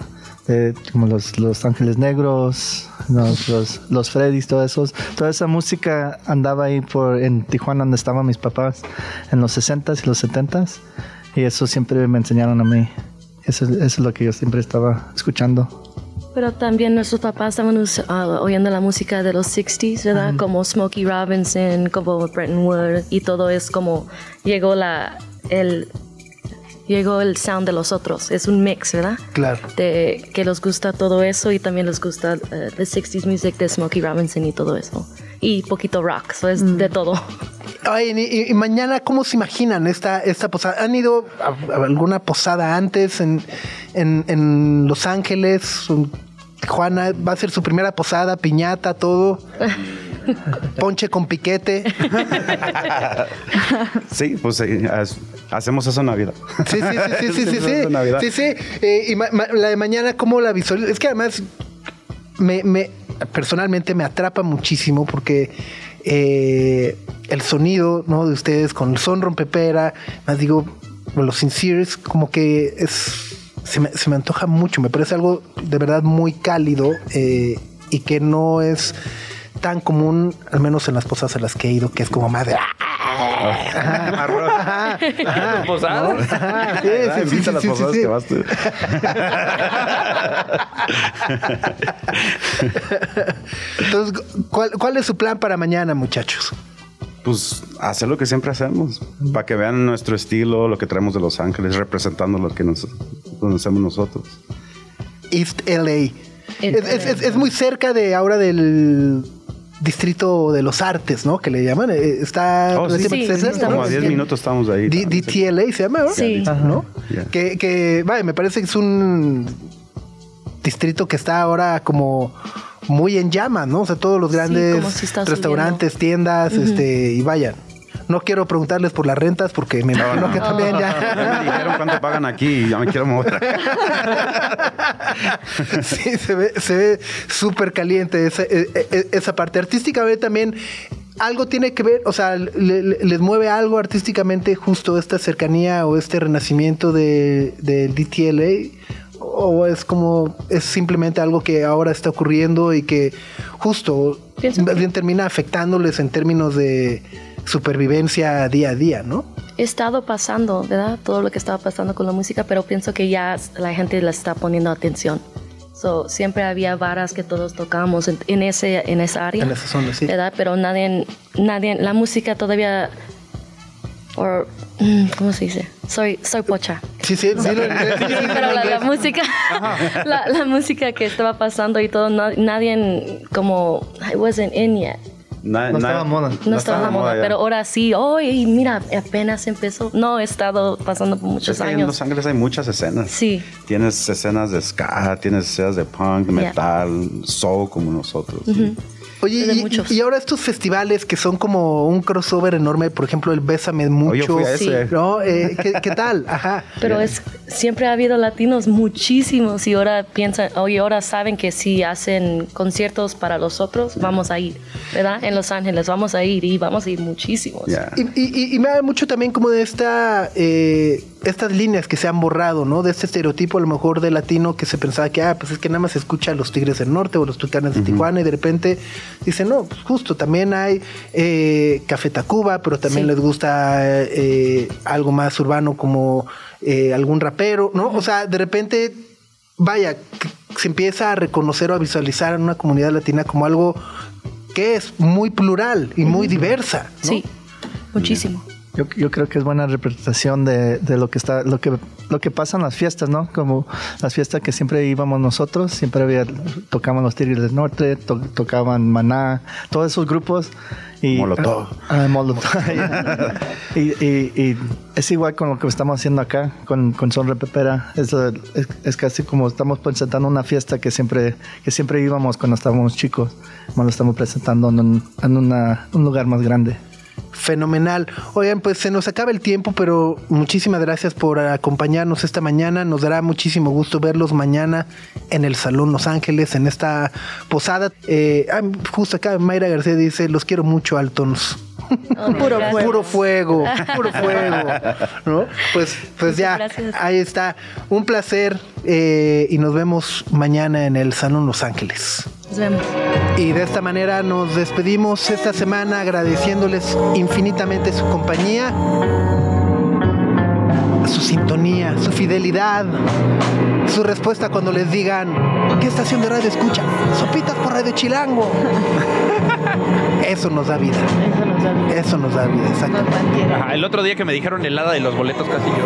de, como los, los Ángeles Negros, los, los, los Freddys, todo eso. Toda esa música andaba ahí por, en Tijuana, donde estaban mis papás, en los 60s y los 70s, y eso siempre me enseñaron a mí. Eso, eso es lo que yo siempre estaba escuchando. Pero también nuestros papás estaban ah, oyendo la música de los 60s, ¿verdad? Como Smokey Robinson, como Bretton Wood y todo es como llegó la el llegó el sound de los otros. Es un mix, ¿verdad? Claro. De que les gusta todo eso y también les gusta eh, the 60s music de Smokey Robinson y todo eso. Y poquito rock, so es de todo. Ay, y, mañana, ¿cómo se imaginan esta, esta posada? ¿Han ido a, a alguna posada antes en, en, en Los Ángeles? en Tijuana, va a ser su primera posada, piñata, todo. Ponche con piquete. Sí, pues hacemos eso en Navidad. Sí, sí, sí, sí, sí, sí, sí. Sí, sí. Eh, y ma- ma- la de mañana, ¿cómo la visualizas? Es que además me, me- personalmente me atrapa muchísimo porque eh, el sonido ¿no? de ustedes con el son rompepera, más digo, los sinceres, como que es se me, se me antoja mucho. Me parece algo de verdad muy cálido eh, y que no es tan común, al menos en las posadas a las que he ido, que es como más de... Ajá, ajá, ajá, ¿Posada? ¿no? Ajá, sí, Ah, sí, sí, invita a las sí, sí, posadas sí. que vas tú. Entonces, ¿cuál, ¿cuál es su plan para mañana, muchachos? Pues hacer lo que siempre hacemos, para que vean nuestro estilo, lo que traemos de Los Ángeles, representando lo que nos conocemos nosotros. East LA. Es, es- es- es muy cerca de ahora del distrito de los artes, ¿no? Que le llaman. Eh, Está Oh, sí. Sí, ¿no? Como a 10 bien. minutos estamos ahí. D- DTLA se llama, ¿no? Sí. Que, que, vaya, me parece que es un distrito que está ahora como muy en llamas, ¿no? O sea, todos los grandes está restaurantes, tiendas, este, y vayan. No quiero preguntarles por las rentas porque me imagino que también Ya ya. me dijeron cuánto pagan aquí y ya me quiero mover. sí, se ve, se ve súper caliente esa, e- e- esa parte. Artísticamente también algo tiene que ver, o sea, le- le- les mueve algo artísticamente justo esta cercanía o este renacimiento de, del DTLA. O es como, es simplemente algo que ahora está ocurriendo y que justo bien termina afectándoles en términos de supervivencia día a día, ¿no? He estado pasando, ¿verdad? Todo lo que estaba pasando con la música, pero pienso que ya la gente le está poniendo atención. So, siempre había varas que todos tocábamos en, en ese, en esa área. En esa zona, sí. ¿Verdad? Pero nadie, nadie, la música todavía, o, mm, ¿cómo se dice? Soy, soy pocha. Sí, sí, sí, lo- Sí, pero la, la música, la, la música que estaba pasando y todo, na- nadie como, I wasn't in yet. Na- No na- estaba moda. No, estaba de moda, ya. pero ahora sí, hoy mira, apenas empezó. No, he estado pasando por muchos Es que en años. Los Ángeles hay muchas escenas. Sí. Tienes escenas de ska, tienes escenas de punk, metal, soul como nosotros. ¿sí? Oye, y, ahora estos festivales que son como un crossover enorme, por ejemplo, el Bésame Mucho. Oye, ese. ¿No? Eh, ¿qué, qué tal? Ajá. Pero es siempre ha habido latinos muchísimos y ahora piensan, hoy ahora saben que si hacen conciertos para los otros, vamos a ir, ¿verdad? En Los Ángeles vamos a ir y vamos a ir muchísimos. Y- y- y me da mucho también como de esta eh, estas líneas que se han borrado, ¿no? De este estereotipo a lo mejor de latino que se pensaba que, ah, pues es que nada más se escucha a los Tigres del Norte o los Tucanes de Tijuana y de repente dicen, no, pues justo, también hay eh, Café Tacuba, pero también Sí. les gusta eh, algo más urbano como eh, algún rapero, ¿no? O sea, de repente, vaya, se empieza a reconocer o a visualizar en una comunidad latina como algo que es muy plural y muy diversa. ¿no? Sí, muchísimo. Yo, yo creo que es buena representación de, de lo que está, lo que, lo que pasa en las fiestas, ¿no? Como las fiestas que siempre íbamos nosotros, siempre había, tocaban los Tigres del Norte, to- tocaban Maná, todos esos grupos. Y, Molotov. Ah, Molotov. y, y- y es igual con lo que estamos haciendo acá, con, con Son Repepera. Es, es, es casi como estamos presentando una fiesta que siempre, que siempre íbamos cuando estábamos chicos. Como lo estamos presentando en, un, en una- un lugar más grande. Fenomenal. Oigan, pues se nos acaba el tiempo, pero muchísimas gracias por acompañarnos esta mañana. Nos dará muchísimo gusto verlos mañana en el Salón Los Ángeles, en esta posada. Eh, ah, justo acá Mayra García dice, los quiero mucho, Altons. Puro fuego. Puro fuego, puro fuego. ¿no? Pues, pues ya, gracias. ahí está. Un placer eh, y nos vemos mañana en el Salón Los Ángeles. Nos vemos. Y de esta manera nos despedimos esta semana agradeciéndoles infinitamente su compañía, su sintonía, su fidelidad, su respuesta cuando les digan, ¿qué estación de radio escucha? Sopitas por Radio Chilango. Eso nos da vida. Eso nos da vida. Eso nos da vida. Ajá, el otro día que me dijeron helada de los boletos casi yo.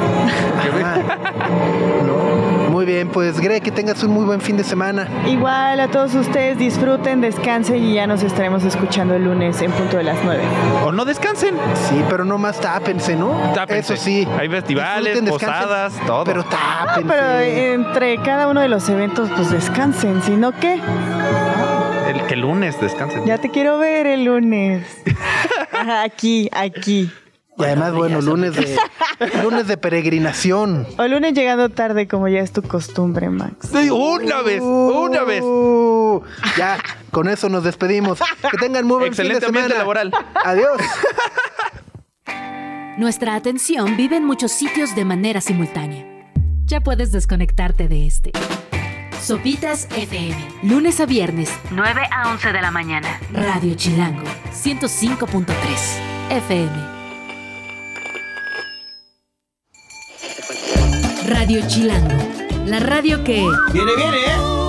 No. Muy bien, pues Greg, que tengas un muy buen fin de semana. Igual a todos ustedes disfruten, descansen y ya nos estaremos escuchando el lunes en punto de las 9. O no descansen. Sí, pero no más tápense, ¿no? Tápense. Eso sí. Hay festivales, posadas, todo. Pero tápense. Pero entre cada uno de los eventos, pues descansen, si no, ¿qué? El que lunes descansen. Ya te quiero ver el lunes. Ajá, aquí, aquí. Y además, bueno, lunes de, lunes de peregrinación. O lunes llegando tarde, como ya es tu costumbre, Max. Sí, Una vez, una vez. Uh, ya, con eso nos despedimos. Que tengan muy buen Excelente fin de ambiente semana. laboral. Adiós. Nuestra atención vive en muchos sitios de manera simultánea. Ya puedes desconectarte de este. Sopitas FM. Lunes a viernes, 9 a 11 de la mañana. Radio Chilango, 105.3 FM. Radio Chilango. La radio que... Viene, viene, ¿eh?